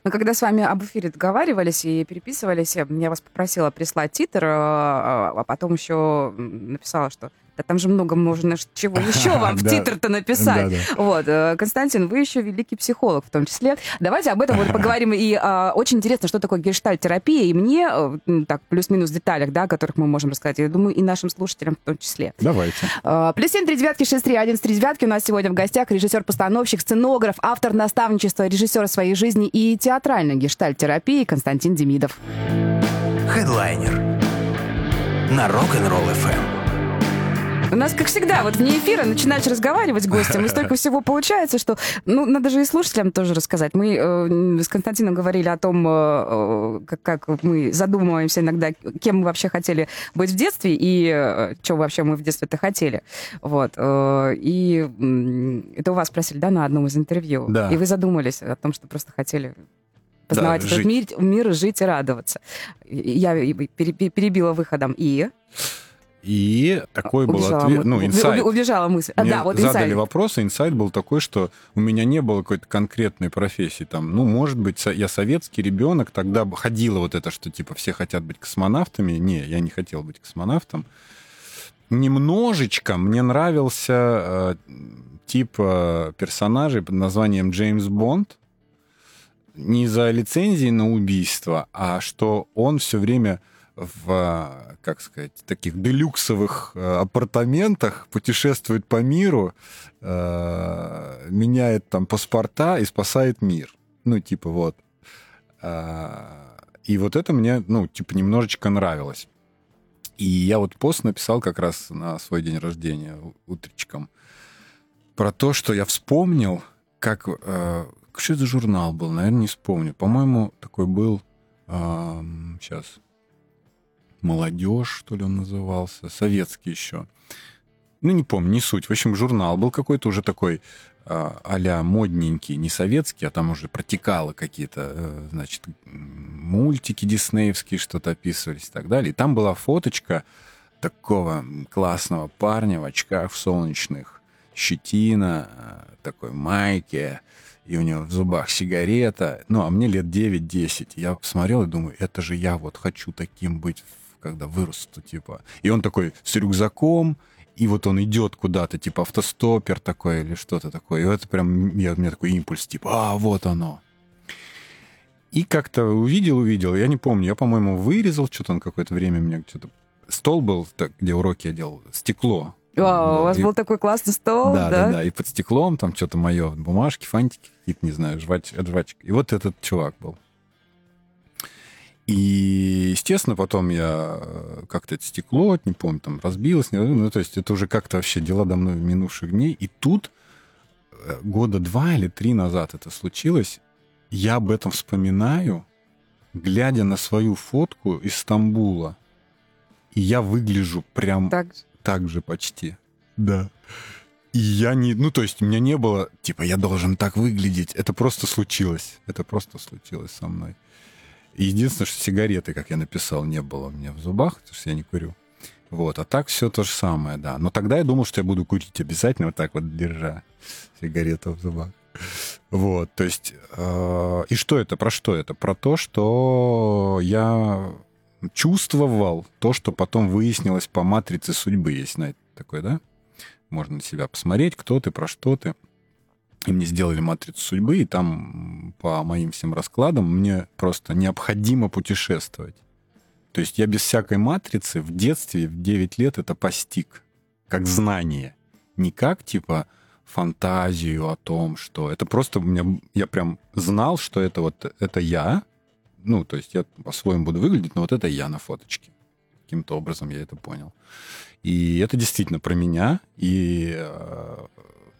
Мы когда с вами об эфире договаривались и переписывались, я вас попросила прислать титр, э, а потом еще написала, что Да там же много можно чего еще вам в титр-то написать. Вот, э, Константин, вы еще великий психолог в том числе. Давайте об этом вот поговорим. И а, очень интересно, что такое гештальт-терапия. И мне, э, так, плюс-минус в деталях, да, о которых мы можем рассказать, я думаю, и нашим слушателям в том числе. Давайте. А, плюс семь, три девятки, шесть, три, один, три девятки. У нас сегодня в гостях режиссер-постановщик, сценограф, автор наставничества, режиссер своей жизни и театральной гештальт-терапии Константин Демидов. Хедлайнер на Rock'n'Roll FM. У нас, как всегда, вот вне эфира начинаешь разговаривать с гостем, и столько всего получается, что, ну, надо же и слушателям тоже рассказать. Мы э, с Константином говорили о том, э, как, как мы задумываемся иногда, кем мы вообще хотели быть в детстве, и э, что вообще мы в детстве-то хотели. Вот. Э, и э, это у вас спросили, да, на одном из интервью? Да. И вы задумались о том, что просто хотели познавать Да, этот жить. мир, мир, жить и радоваться. Я пере- перебила выходом и... И такой был Убежала ответ, мы- ну, инсайт. Убежала мысль. А, Мне да, вот задали инсайт. вопрос, и инсайт был такой, что у меня не было какой-то конкретной профессии. Там, ну, может быть, я советский ребенок, тогда ходило вот это, что типа все хотят быть космонавтами. Не, я не хотел быть космонавтом. Немножечко мне нравился э, тип э, персонажей под названием Джеймс Бонд. Не за лицензии на убийство, а что он все время в, э, как сказать, таких делюксовых э, апартаментах путешествует по миру, э, меняет там паспорта и спасает мир. Ну, типа вот. И вот это мне, ну, типа, немножечко нравилось. И я вот пост написал как раз на свой день рождения утречком про то, что я вспомнил, как... что это за журнал был? Наверное, не вспомню. По-моему, такой был... сейчас молодежь, что ли, он назывался, советский еще. Ну, не помню, не суть. В общем, журнал был какой-то уже такой а, а-ля модненький, не советский, а там уже протекало какие-то, э, значит, мультики диснеевские что-то описывались и так далее. И там была фоточка такого классного парня в очках в солнечных, щетина, э, такой майке, и у него в зубах сигарета. Ну, а мне лет 9-10. Я посмотрел и думаю, это же я вот хочу таким быть, когда вырасту, типа. И он такой с рюкзаком, и вот он идет куда-то, типа автостопер такой или что-то такое. И это прям, я, у меня такой импульс, типа, а, вот оно. И как-то увидел, увидел, я не помню, я, по-моему, вырезал что-то на какое-то время, у меня что-то... Стол был, так, где уроки я делал, стекло. Вау, у вас И- был такой классный стол, да, да? да, да. И под стеклом там что-то мое, бумажки, фантики какие-то, не знаю, жвач, от жвачек. И вот этот чувак был. И, естественно, потом я э, как-то это стекло, не помню, там разбилось. не- Ну, то есть это уже как-то вообще дела давно минувших дней. И тут э, года два или три назад это случилось. Я об этом вспоминаю, глядя на свою фотку из Стамбула. И я выгляжу прям Так. так же почти. Да. И я не... Ну, то есть у меня не было, типа, я должен так выглядеть. Это просто случилось. Это просто случилось со мной. Единственное, что сигареты, как я написал, не было у меня в зубах, потому что я не курю. Вот. А так все то же самое, да. Но тогда я думал, что я буду курить обязательно вот так вот, держа сигарету в зубах. Вот, то есть... э, и что это? Про что это? Про то, что я чувствовал то, что потом выяснилось по матрице судьбы. Есть, знаете, такое, да? Можно на себя посмотреть, кто ты, про что ты. И мне сделали матрицу судьбы, и там по моим всем раскладам мне просто необходимо путешествовать. То есть я без всякой матрицы в детстве, в 9 лет это постиг, как знание. Не как, типа, фантазию о том, что... Это просто у меня... Я прям знал, что это вот... Это я. Ну, то есть я по-своему буду выглядеть, но вот это я на фоточке. Каким-то образом я это понял. И это действительно про меня. И э,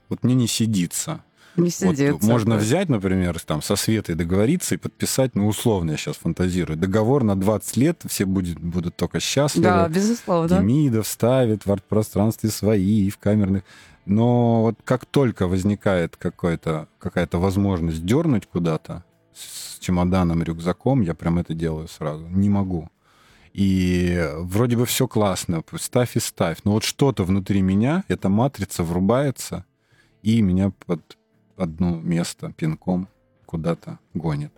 вот мне не сидится. Не Вот сидится. можно взять, например, там, со Светой договориться и подписать, ну, условно, я сейчас фантазирую, договор на 20 лет, все будет, будут только счастливы. Да, безусловно. Демидов ставит в арт-пространстве свои и в камерных. Но вот как только возникает какая-то какая возможность дернуть куда-то с чемоданом, рюкзаком, я прям это делаю сразу. Не могу. И вроде бы все классно, ставь и ставь. Но вот что-то внутри меня, эта матрица врубается, и меня под одно место пинком куда-то гонит.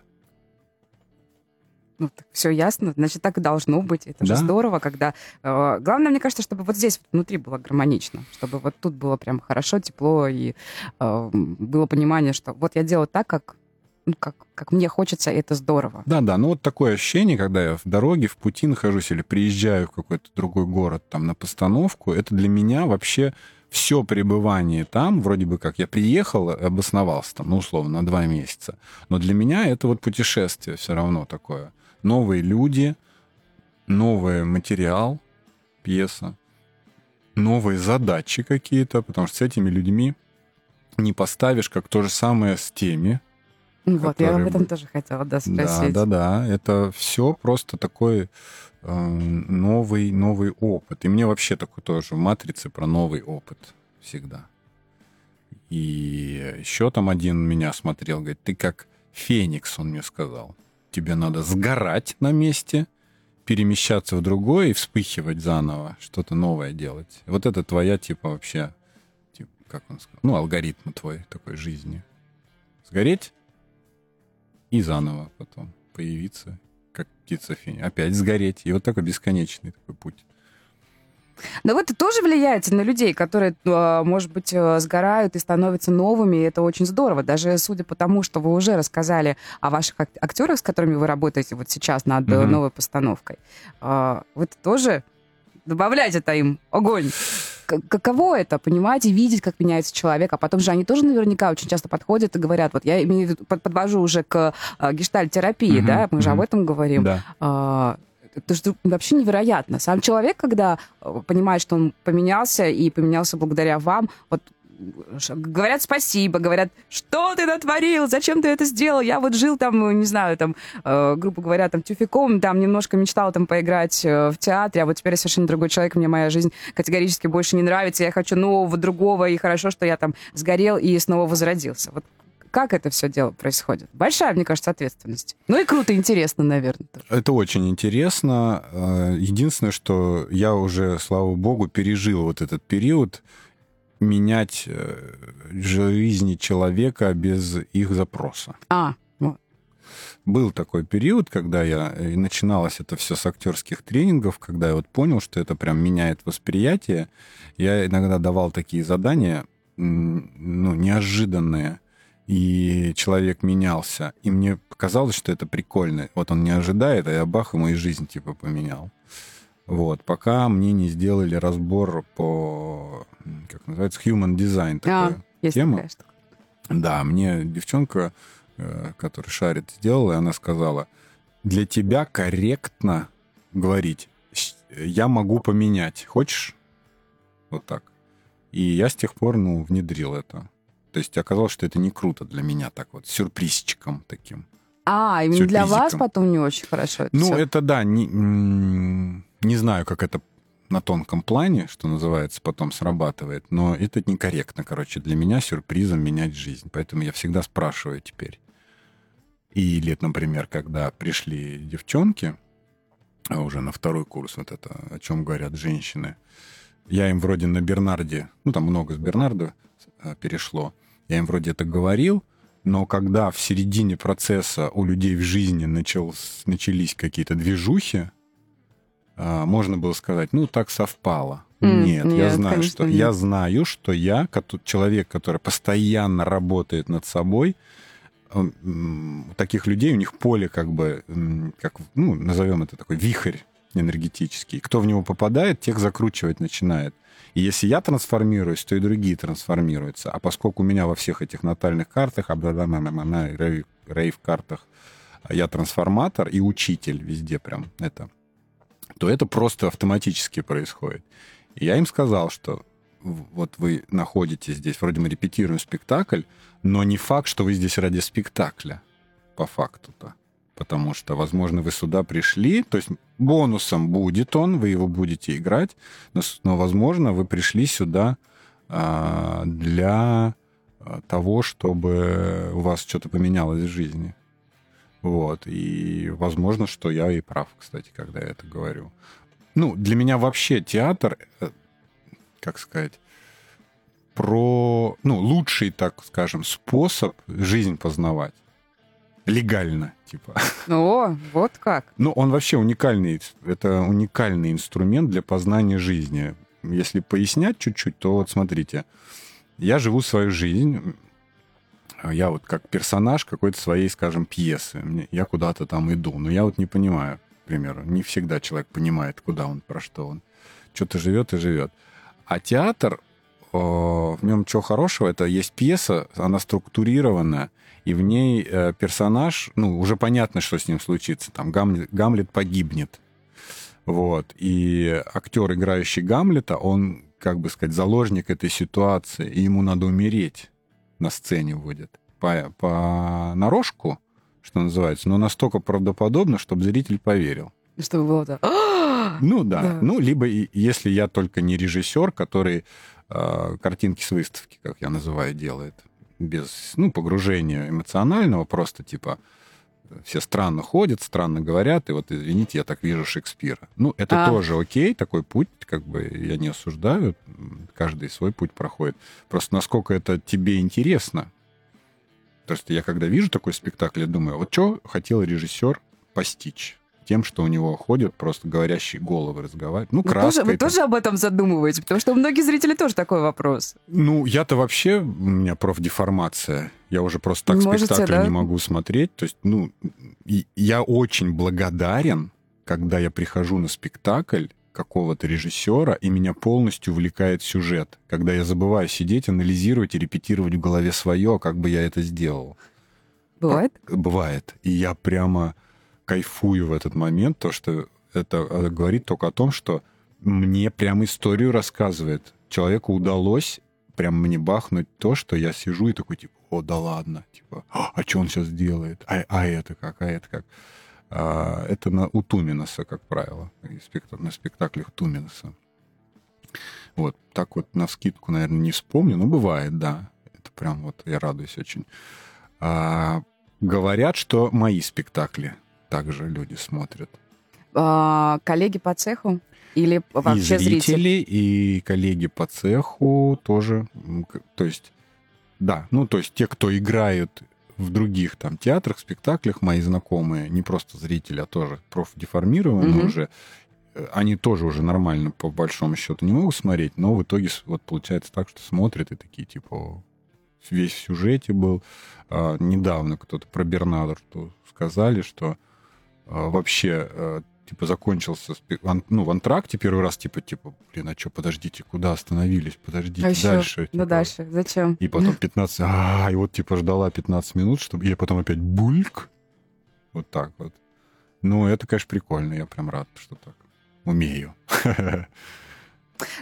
ну, все ясно, значит, так и должно быть. Это Да. же здорово, когда... э, главное, мне кажется, чтобы вот здесь внутри было гармонично, чтобы вот тут было прям хорошо, тепло, и э, было понимание, что вот я делаю так, как, ну, как, как мне хочется, и это здорово. Да-да, ну вот такое ощущение, когда я в дороге, в пути нахожусь или приезжаю в какой-то другой город там на постановку, это для меня вообще все пребывание там, вроде бы как я приехал, обосновался там, ну, условно, на два месяца. Но для меня это вот путешествие все равно такое. Новые люди, новый материал, пьеса, новые задачи какие-то, потому что с этими людьми не поставишь, как то же самое с теми, Ну Вот, я об этом тоже хотела, да, да, спросить. да, да. Это все просто такой э, новый, новый опыт. И мне вообще такой тоже в матрице про новый опыт всегда. И еще там один меня смотрел, говорит, ты как феникс, он мне сказал. Тебе надо сгорать на месте, перемещаться в другое и вспыхивать заново, что-то новое делать. Вот это твоя, типа, вообще, типа, как он сказал, ну, алгоритм твой такой жизни. Сгореть и заново потом появиться, как птица феня. Опять сгореть. И вот такой бесконечный такой путь. Но вы-то тоже влияете на людей, которые, э, может быть, э, сгорают и становятся новыми, и это очень здорово. Даже судя по тому, что вы уже рассказали о ваших ак- актерах, с которыми вы работаете вот сейчас над Мгм. новой постановкой, э, вы-то тоже добавляете-то им огонь. Каково это, понимаете, видеть, как меняется человек, а потом же они тоже наверняка очень часто подходят и говорят, вот я имею в виду, под- подвожу уже к э, гештальт-терапии, Мгм, да, мы же об этом говорим. Да. А, это же вообще невероятно. Сам человек, когда э, понимает, что он поменялся и поменялся благодаря вам, вот говорят спасибо, говорят, что ты натворил, зачем ты это сделал, я вот жил там, не знаю, там, э, грубо говоря, там, тюфяком, там, немножко мечтал там поиграть э, в театре, а вот теперь я совершенно другой человек, мне моя жизнь категорически больше не нравится, я хочу нового, другого, и хорошо, что я там сгорел и снова возродился. Вот как это все дело происходит? Большая, мне кажется, ответственность. Ну и круто, интересно, наверное. тоже. Это очень интересно. Э, Единственное, что я уже, слава богу, пережил вот этот период менять э, жизни человека без их запроса. А. Был такой период, когда я... И начиналось это все с актерских тренингов, когда я вот понял, что это прям меняет восприятие. Я иногда давал такие задания, ну, неожиданные, и человек менялся. И мне показалось, что это прикольно. Вот он не ожидает, а я бах, ему и жизнь типа поменял. Вот, пока мне не сделали разбор по, как называется, human design. А, Такое. есть тема. такая штука. Да, мне девчонка, э, которая шарит, сделала, и она сказала, для тебя корректно говорить, «Щ- я могу поменять, хочешь? Вот так. И я с тех пор, ну, внедрил это. То есть оказалось, что это не круто для меня так вот, сюрпризчиком таким. А, именно для вас потом не очень хорошо. это Ну, всё. это да, не, не знаю, как это на тонком плане, что называется, потом срабатывает, но это некорректно, короче, для меня сюрпризом менять жизнь. Поэтому я всегда спрашиваю теперь. И лет, например, когда пришли девчонки, а уже на второй курс, вот это, о чем говорят женщины, я им вроде на Бернарде, ну, там много с Бернарда э, перешло, я им вроде это говорил, но когда в середине процесса у людей в жизни начал, начались какие-то движухи, можно было сказать, ну, так совпало. М, нет, я нет, знаю, конечно, что нет. я знаю, что я, человек, который постоянно работает над собой, таких людей у них поле как бы, как, ну, назовем это такой вихрь энергетический. Кто в него попадает, тех закручивать начинает. И если я трансформируюсь, то и другие трансформируются. А поскольку у меня во всех этих натальных картах, рейв, рейв картах, я трансформатор и учитель везде прям это, то это просто автоматически происходит. И я им сказал, что вот вы находитесь здесь, вроде мы репетируем спектакль, но не факт, что вы здесь ради спектакля, по факту-то. Потому что, возможно, вы сюда пришли, то есть бонусом будет он, вы его будете играть, но, но возможно, вы пришли сюда а, для а, того, чтобы у вас что-то поменялось в жизни. Вот. И возможно, что я и прав, кстати, когда я это говорю. Ну, для меня вообще театр, э, как сказать, про, ну, лучший, так скажем, способ жизнь познавать. Легально, типа. О, вот как. Ну, он вообще уникальный. Это уникальный инструмент для познания жизни. Если пояснять чуть-чуть, то вот смотрите. Я живу свою жизнь, я вот как персонаж какой-то своей, скажем, пьесы. Я куда-то там иду, но я вот не понимаю, к примеру. Не всегда человек понимает, куда он, про что он. Что-то живет и живет. А театр, в нем чего хорошего, это есть пьеса, она структурированная, и в ней э, персонаж, ну, уже понятно, что с ним случится. Там Гамлет, Гамлет погибнет. Вот. И актер, играющий Гамлета, он, как бы сказать, заложник этой ситуации, и ему надо умереть на сцене будет. По, по нарожку, что называется, но настолько правдоподобно, чтобы зритель поверил. Чтобы было так. Ну да. да. Ну, либо если я только не режиссер, который э, картинки с выставки, как я называю, делает, без ну, погружения эмоционального, просто типа все странно ходят, странно говорят, и вот, извините, я так вижу Шекспира. Ну, это а. тоже окей, такой путь, как бы я не осуждаю, каждый свой путь проходит. Просто насколько это тебе интересно. То есть я когда вижу такой спектакль, я думаю, вот что хотел режиссер постичь? Тем, что у него ходят просто говорящие головы разговаривать. Ну, краска. Вы, тоже, вы тоже об этом задумываетесь? Потому что у многих зрителей тоже такой вопрос. Ну, я-то вообще, у меня профдеформация. Я уже просто так Можете, спектакль да? не могу смотреть. То есть, ну, я очень благодарен, когда я прихожу на спектакль какого-то режиссера, и меня полностью увлекает сюжет. Когда я забываю сидеть, анализировать и репетировать в голове свое, как бы я это сделал. Бывает? Бывает. И я прямо кайфую в этот момент, то, что это э, говорит только о том, что мне прям историю рассказывает. Человеку удалось прям мне бахнуть то, что я сижу и такой, типа, о, да ладно, типа, а, а что он сейчас делает? А, а это как? А это как? А, это на, у Туминаса, как правило, на спектаклях Туминаса. Вот, так вот на скидку, наверное, не вспомню, но бывает, да. Это прям вот я радуюсь очень. А, говорят, что мои спектакли также люди смотрят? А, коллеги по цеху? Или вообще и зрители, зрители, и коллеги по цеху тоже. То есть, да, ну, то есть те, кто играют в других там театрах, спектаклях, мои знакомые, не просто зрители, а тоже профдеформированные mm-hmm. уже, э, они тоже уже нормально, по большому счету, не могут смотреть, но в итоге вот получается так, что смотрят и такие, типа, весь в сюжете был. А, недавно кто-то про Бернарду сказали, что вообще э, типа закончился ну в антракте первый раз типа типа блин а что подождите куда остановились подождите а дальше еще? типа. дальше зачем и потом 15 а и вот типа ждала 15 минут чтобы и потом опять бульк вот так вот ну это конечно прикольно я прям рад что так умею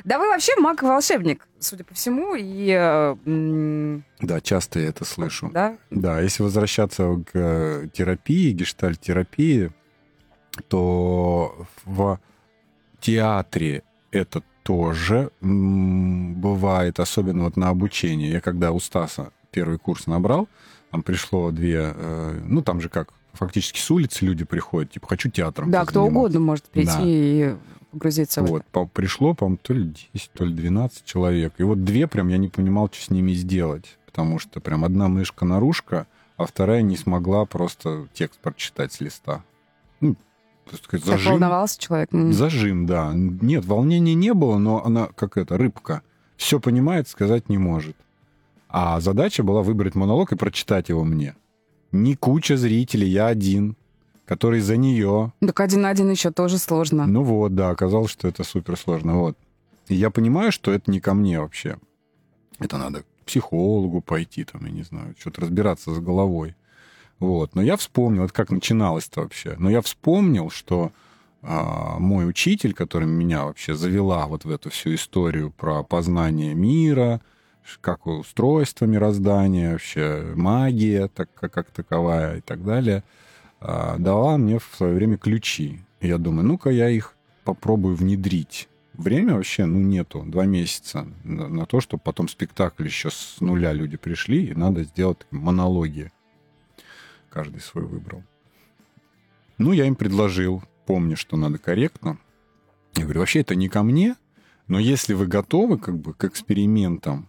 Да вы вообще маг-волшебник, судя по всему, и... Э, да, часто я это слышу. Да? Да, если возвращаться к э, терапии, гештальт-терапии, то в театре это тоже бывает, особенно вот на обучении. Я когда у Стаса первый курс набрал, там пришло две, э, ну там же как, фактически с улицы люди приходят, типа, хочу театром. Да, кто угодно может прийти да. и погрузиться вот, в это. Пришло, по-моему, то ли 10, то ли 12 человек. И вот две прям я не понимал, что с ними сделать. Потому что прям одна мышка-наружка, а вторая не смогла просто текст прочитать с листа. Ну, сказать, зажим. волновался человек? Зажим, да. Нет, волнения не было, но она как это, рыбка. Все понимает, сказать не может. А задача была выбрать монолог и прочитать его мне. Не куча зрителей, я один, который за нее. Так один на один еще тоже сложно. Ну вот, да, оказалось, что это супер сложно. Вот. И я понимаю, что это не ко мне вообще. Это надо к психологу пойти, там, я не знаю, что-то разбираться с головой. Вот. Но я вспомнил, это как начиналось-то вообще. Но я вспомнил, что а, мой учитель, который меня вообще завела вот в эту всю историю про познание мира, как устройство мироздания, вообще магия так, как, как таковая и так далее, дала мне в свое время ключи. И я думаю, ну-ка я их попробую внедрить. Время вообще, ну, нету. Два месяца на, на то, чтобы потом спектакль еще с нуля люди пришли, и надо сделать монологи. Каждый свой выбрал. Ну, я им предложил, помню, что надо корректно. Я говорю, вообще это не ко мне, но если вы готовы как бы к экспериментам,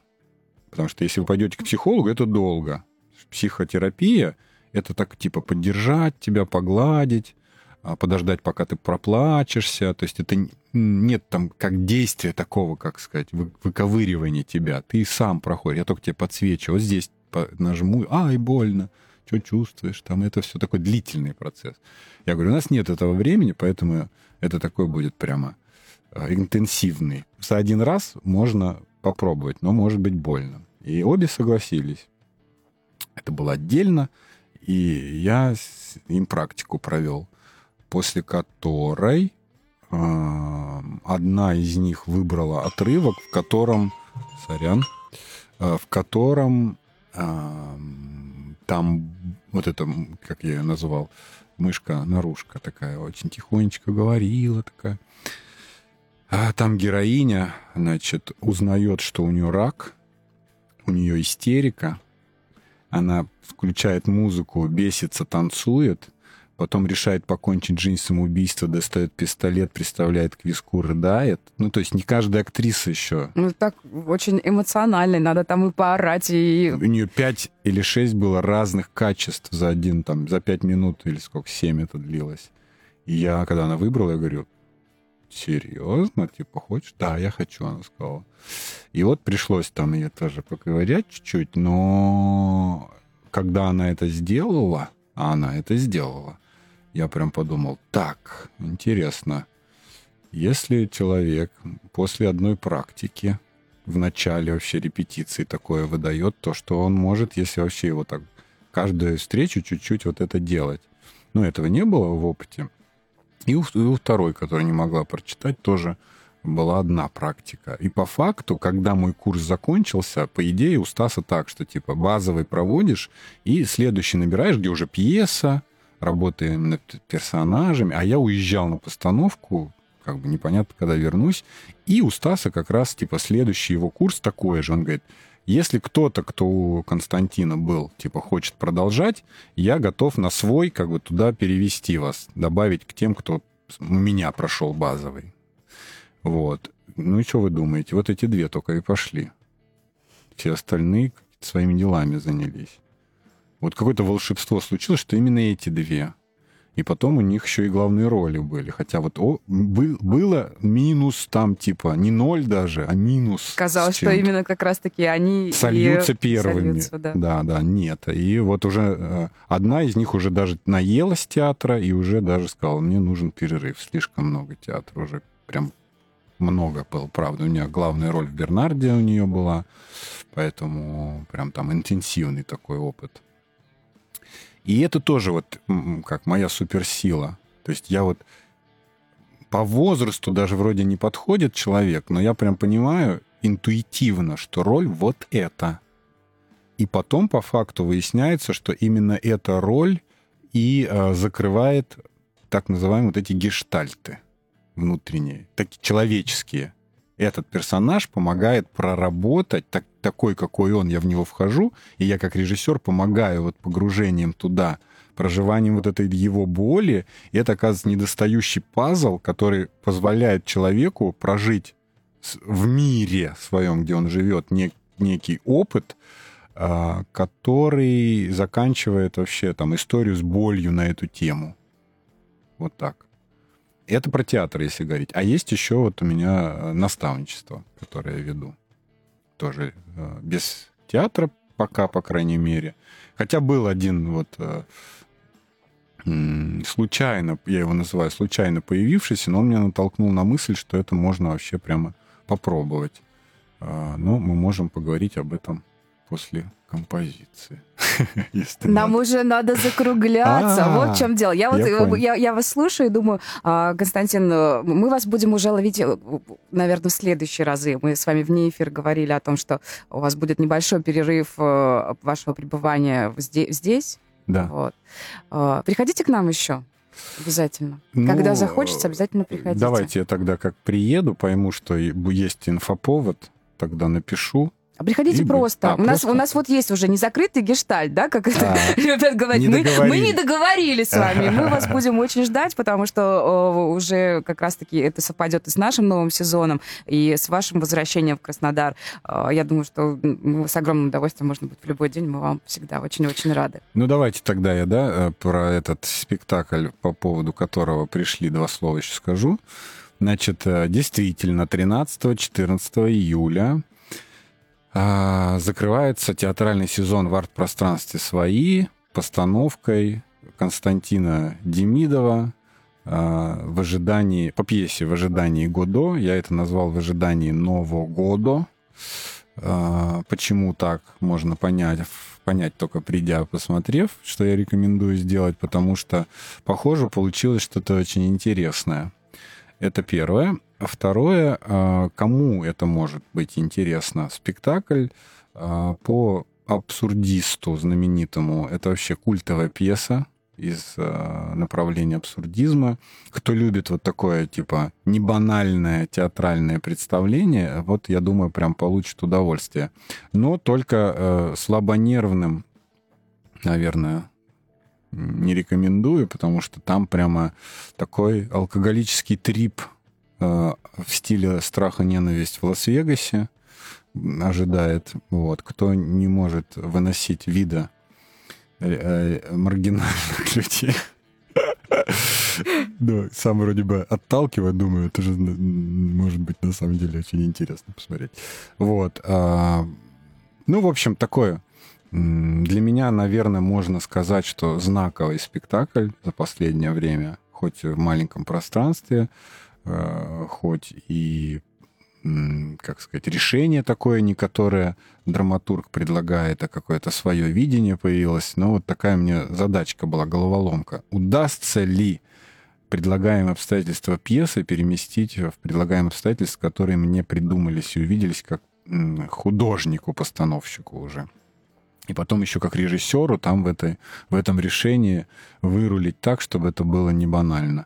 потому что если вы пойдете к психологу, это долго. Психотерапия Это так типа поддержать тебя, погладить, а, подождать, пока ты проплачешься. То есть это нет там как действия такого, как сказать, выковыривания тебя. Ты сам проходишь. Я только тебе подсвечу. Вот здесь нажму, ай, больно. Что чувствуешь? Там это все такой длительный процесс. Я говорю, у нас нет этого времени, поэтому это такой будет прямо а, интенсивный. За один раз можно попробовать, но может быть больно. И обе согласились. Это было отдельно, и я им практику провел после которой э, одна из них выбрала отрывок, в котором, сорян, э, в котором э, там вот это, как я ее назвал, мышка-нарушка такая, очень тихонечко говорила такая. А там героиня, значит, узнает, что у нее рак, у нее истерика, она включает музыку, бесится, танцует – потом решает покончить жизнь самоубийство, достает пистолет, представляет к виску, рыдает. Ну, то есть не каждая актриса еще. Ну, так очень эмоционально, надо там и поорать, и... У нее пять или шесть было разных качеств за один, там, за пять минут или сколько, семь это длилось. И я, когда она выбрала, я говорю, серьезно? Типа, хочешь? Да, я хочу, она сказала. И вот пришлось там ей тоже поговорять чуть-чуть, но когда она это сделала, а она это сделала, я прям подумал, так, интересно, если человек после одной практики в начале вообще репетиции такое выдает, то что он может, если вообще его так каждую встречу чуть-чуть вот это делать. Но этого не было в опыте. И у, и у второй, которая не могла прочитать, тоже была одна практика. И по факту, когда мой курс закончился, по идее у Стаса так, что типа базовый проводишь, и следующий набираешь, где уже пьеса, работаем над персонажами, а я уезжал на постановку, как бы непонятно, когда вернусь, и у Стаса как раз, типа, следующий его курс такой же. Он говорит, если кто-то, кто у Константина был, типа, хочет продолжать, я готов на свой, как бы, туда перевести вас, добавить к тем, кто у меня прошел базовый. Вот. Ну и что вы думаете? Вот эти две только и пошли. Все остальные своими делами занялись. Вот какое-то волшебство случилось, что именно эти две. И потом у них еще и главные роли были. Хотя вот о, был, было минус там типа не ноль даже, а минус. Казалось, что именно как раз-таки они сольются первыми. Сольются, да. да, да, нет. И вот уже э, одна из них уже даже наелась театра и уже даже сказала, мне нужен перерыв. Слишком много театра уже прям много было, правда. У нее главная роль в Бернарде у нее была, поэтому прям там интенсивный такой опыт. И это тоже вот как моя суперсила. То есть я вот по возрасту даже вроде не подходит человек, но я прям понимаю интуитивно, что роль вот эта. И потом по факту выясняется, что именно эта роль и э, закрывает так называемые вот эти гештальты внутренние, такие человеческие этот персонаж помогает проработать так, такой, какой он, я в него вхожу, и я как режиссер помогаю вот погружением туда, проживанием вот этой его боли, и это, оказывается, недостающий пазл, который позволяет человеку прожить в мире своем, где он живет, нек, некий опыт, а, который заканчивает вообще там историю с болью на эту тему. Вот так. Это про театр, если говорить. А есть еще вот у меня э, наставничество, которое я веду. Тоже э, без театра пока, по крайней мере. Хотя был один вот э, случайно, я его называю случайно появившийся, но он меня натолкнул на мысль, что это можно вообще прямо попробовать. Но мы можем поговорить об этом после композиции. Нам уже надо закругляться. Вот в чем дело. Я вот я, я вас слушаю и думаю, а, Константин, мы вас будем уже ловить, э, наверное, в следующие разы. Мы с вами вне эфир говорили о том, что у вас будет небольшой перерыв э, вашего пребывания здесь. Да. Вот. А, приходите к нам еще. Обязательно. Ну, Когда захочется, обязательно приходите. Давайте я тогда как приеду, пойму, что есть инфоповод, тогда напишу А приходите И просто. а, у, нас, просто? у нас вот есть уже незакрытый гештальт, да, как это А, любят говорить. Мы, не договорились с вами. Мы вас будем очень ждать, потому что уже как раз-таки это совпадет и с нашим новым сезоном, и с вашим возвращением в Краснодар. Э, я думаю, что с огромным удовольствием, можно быть, в любой день. Мы вам всегда очень-очень рады. Ну, давайте тогда я, да, э, про этот спектакль, по поводу которого пришли, два слова еще скажу. Значит, э, действительно, 13-14 июля а, закрывается театральный сезон в арт-пространстве «Свои» постановкой Константина Демидова а, в ожидании, по пьесе «В ожидании Годо». Я это назвал «В ожидании Нового года». А, Почему так, можно понять, понять только придя, посмотрев, что я рекомендую сделать, потому что, похоже, получилось что-то очень интересное. Это первое. Второе, а, кому это может быть интересно? Спектакль а, по абсурдисту знаменитому. Это вообще культовая пьеса из а, направления абсурдизма. Кто любит вот такое, типа, небанальное театральное представление, вот, я думаю, прям получит удовольствие. Но только слабонервным, наверное, не рекомендую, потому что там прямо такой алкоголический трип э, в стиле страха ненависть в Лас-Вегасе ожидает. Вот. Кто не может выносить вида э, э, маргинальных людей. Да, сам вроде бы отталкивает, думаю, это же может быть на самом деле очень интересно посмотреть. Вот. а, Ну, в общем, такое. Для меня, наверное, можно сказать, что знаковый спектакль за последнее время, хоть в маленьком пространстве, э, хоть и, как сказать, решение такое, не которое драматург предлагает, а какое-то свое видение появилось. Но вот такая мне задачка была, головоломка. Удастся ли предлагаемые обстоятельства пьесы переместить в предлагаемые обстоятельства, которые мне придумались и увиделись как художнику-постановщику уже. И потом еще как режиссеру там в, этой, в этом решении вырулить так, чтобы это было не банально.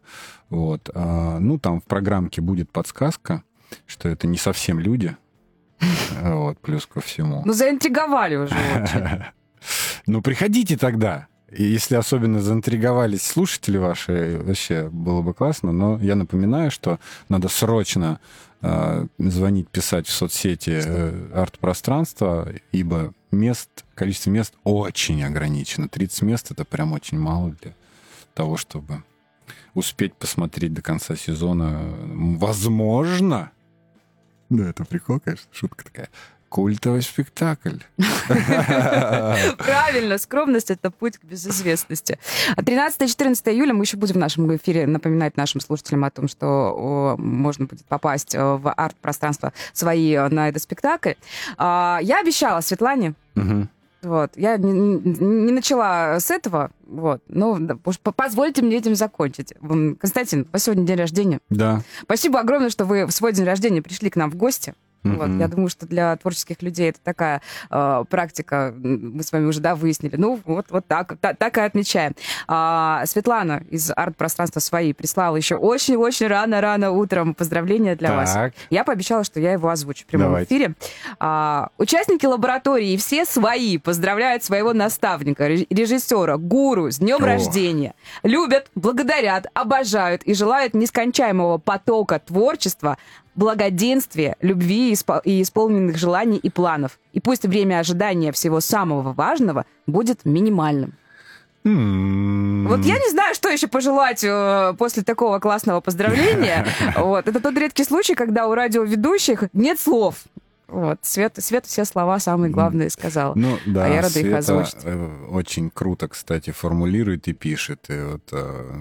Вот. А, ну, там в программке будет подсказка, что это не совсем люди. Вот, плюс ко всему. Ну, заинтриговали уже очень. Ну, приходите тогда. И если особенно заинтриговались слушатели ваши, вообще было бы классно. Но я напоминаю, что надо срочно э, звонить, писать в соцсети э, арт-пространства, ибо мест, количество мест очень ограничено. 30 мест — это прям очень мало для того, чтобы успеть посмотреть до конца сезона. Возможно, да, это прикол, конечно, шутка такая. Культовый спектакль. Правильно, скромность — это путь к безызвестности. А 13-14 июля мы еще будем в нашем эфире напоминать нашим слушателям о том, что можно будет попасть э, в арт-пространство свои э, на этот спектакль. А, Я обещала Светлане, вот, я не, не начала с этого, вот, но уж по- позвольте мне этим закончить. Константин, у вас сегодня день рождения. Да. Спасибо огромное, что вы в свой день рождения пришли к нам в гости. Вот, Мгм. я думаю, что для творческих людей это такая э, практика, мы с вами уже да, выяснили. Ну, вот, вот так, та- так и отмечаем. А, Светлана из арт-пространства свои прислала еще очень-очень рано-рано утром поздравления для вас. Так. Я пообещала, что я его озвучу в прямом Давайте. эфире. А, участники лаборатории и все свои поздравляют своего наставника, ре- режиссера, гуру с днем О. рождения. Любят, благодарят, обожают и желают нескончаемого потока творчества, благоденствия, любви и испо- и исполненных желаний и планов. И пусть время ожидания всего самого важного будет минимальным. Вот я не знаю, что еще пожелать э, после такого классного поздравления. Вот. Это тот редкий случай, когда у радиоведущих нет слов. Вот. Свет, Свет все слова самые главные сказала. Ну да, А я рада их Света, озвучить. э, очень круто, кстати, формулирует и пишет. И вот э,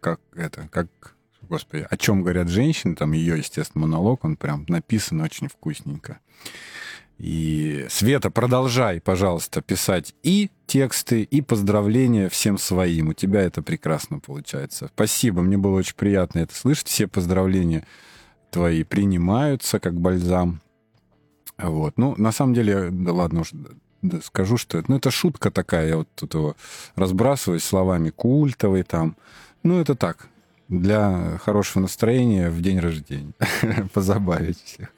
как это, как, господи, о чем говорят женщины, там ее, естественно, монолог, он прям написан очень вкусненько. И Света, продолжай, пожалуйста, писать и тексты, и поздравления всем своим. У тебя это прекрасно получается. Спасибо, мне было очень приятно это слышать. Все поздравления твои принимаются как бальзам. Вот. Ну, на самом деле, да ладно уж, скажу, что ну, это шутка такая, я вот тут его разбрасываюсь словами культовый там. Ну, это так, для хорошего настроения в день рождения. Позабавить всех.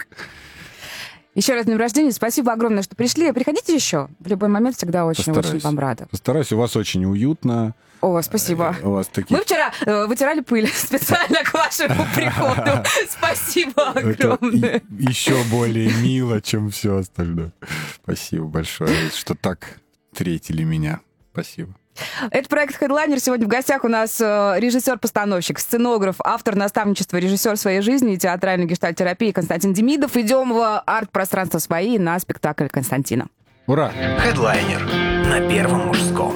Еще раз днем рождения. Спасибо огромное, что пришли. Приходите еще. В любой момент всегда очень-очень вам рада. Постараюсь, у вас очень уютно. О, спасибо. У вас такие... Мы вчера э, вытирали пыль специально к вашему приходу. Спасибо огромное. еще более мило, чем все остальное. Спасибо большое, что так встретили меня. Спасибо. Это проект Headliner. Сегодня в гостях у нас э, режиссер-постановщик, сценограф, автор наставничества, режиссер своей жизни и театральной гештальтерапии Константин Демидов. Идем в арт-пространство свои на спектакль Константина. Ура! Хедлайнер на Первом мужском.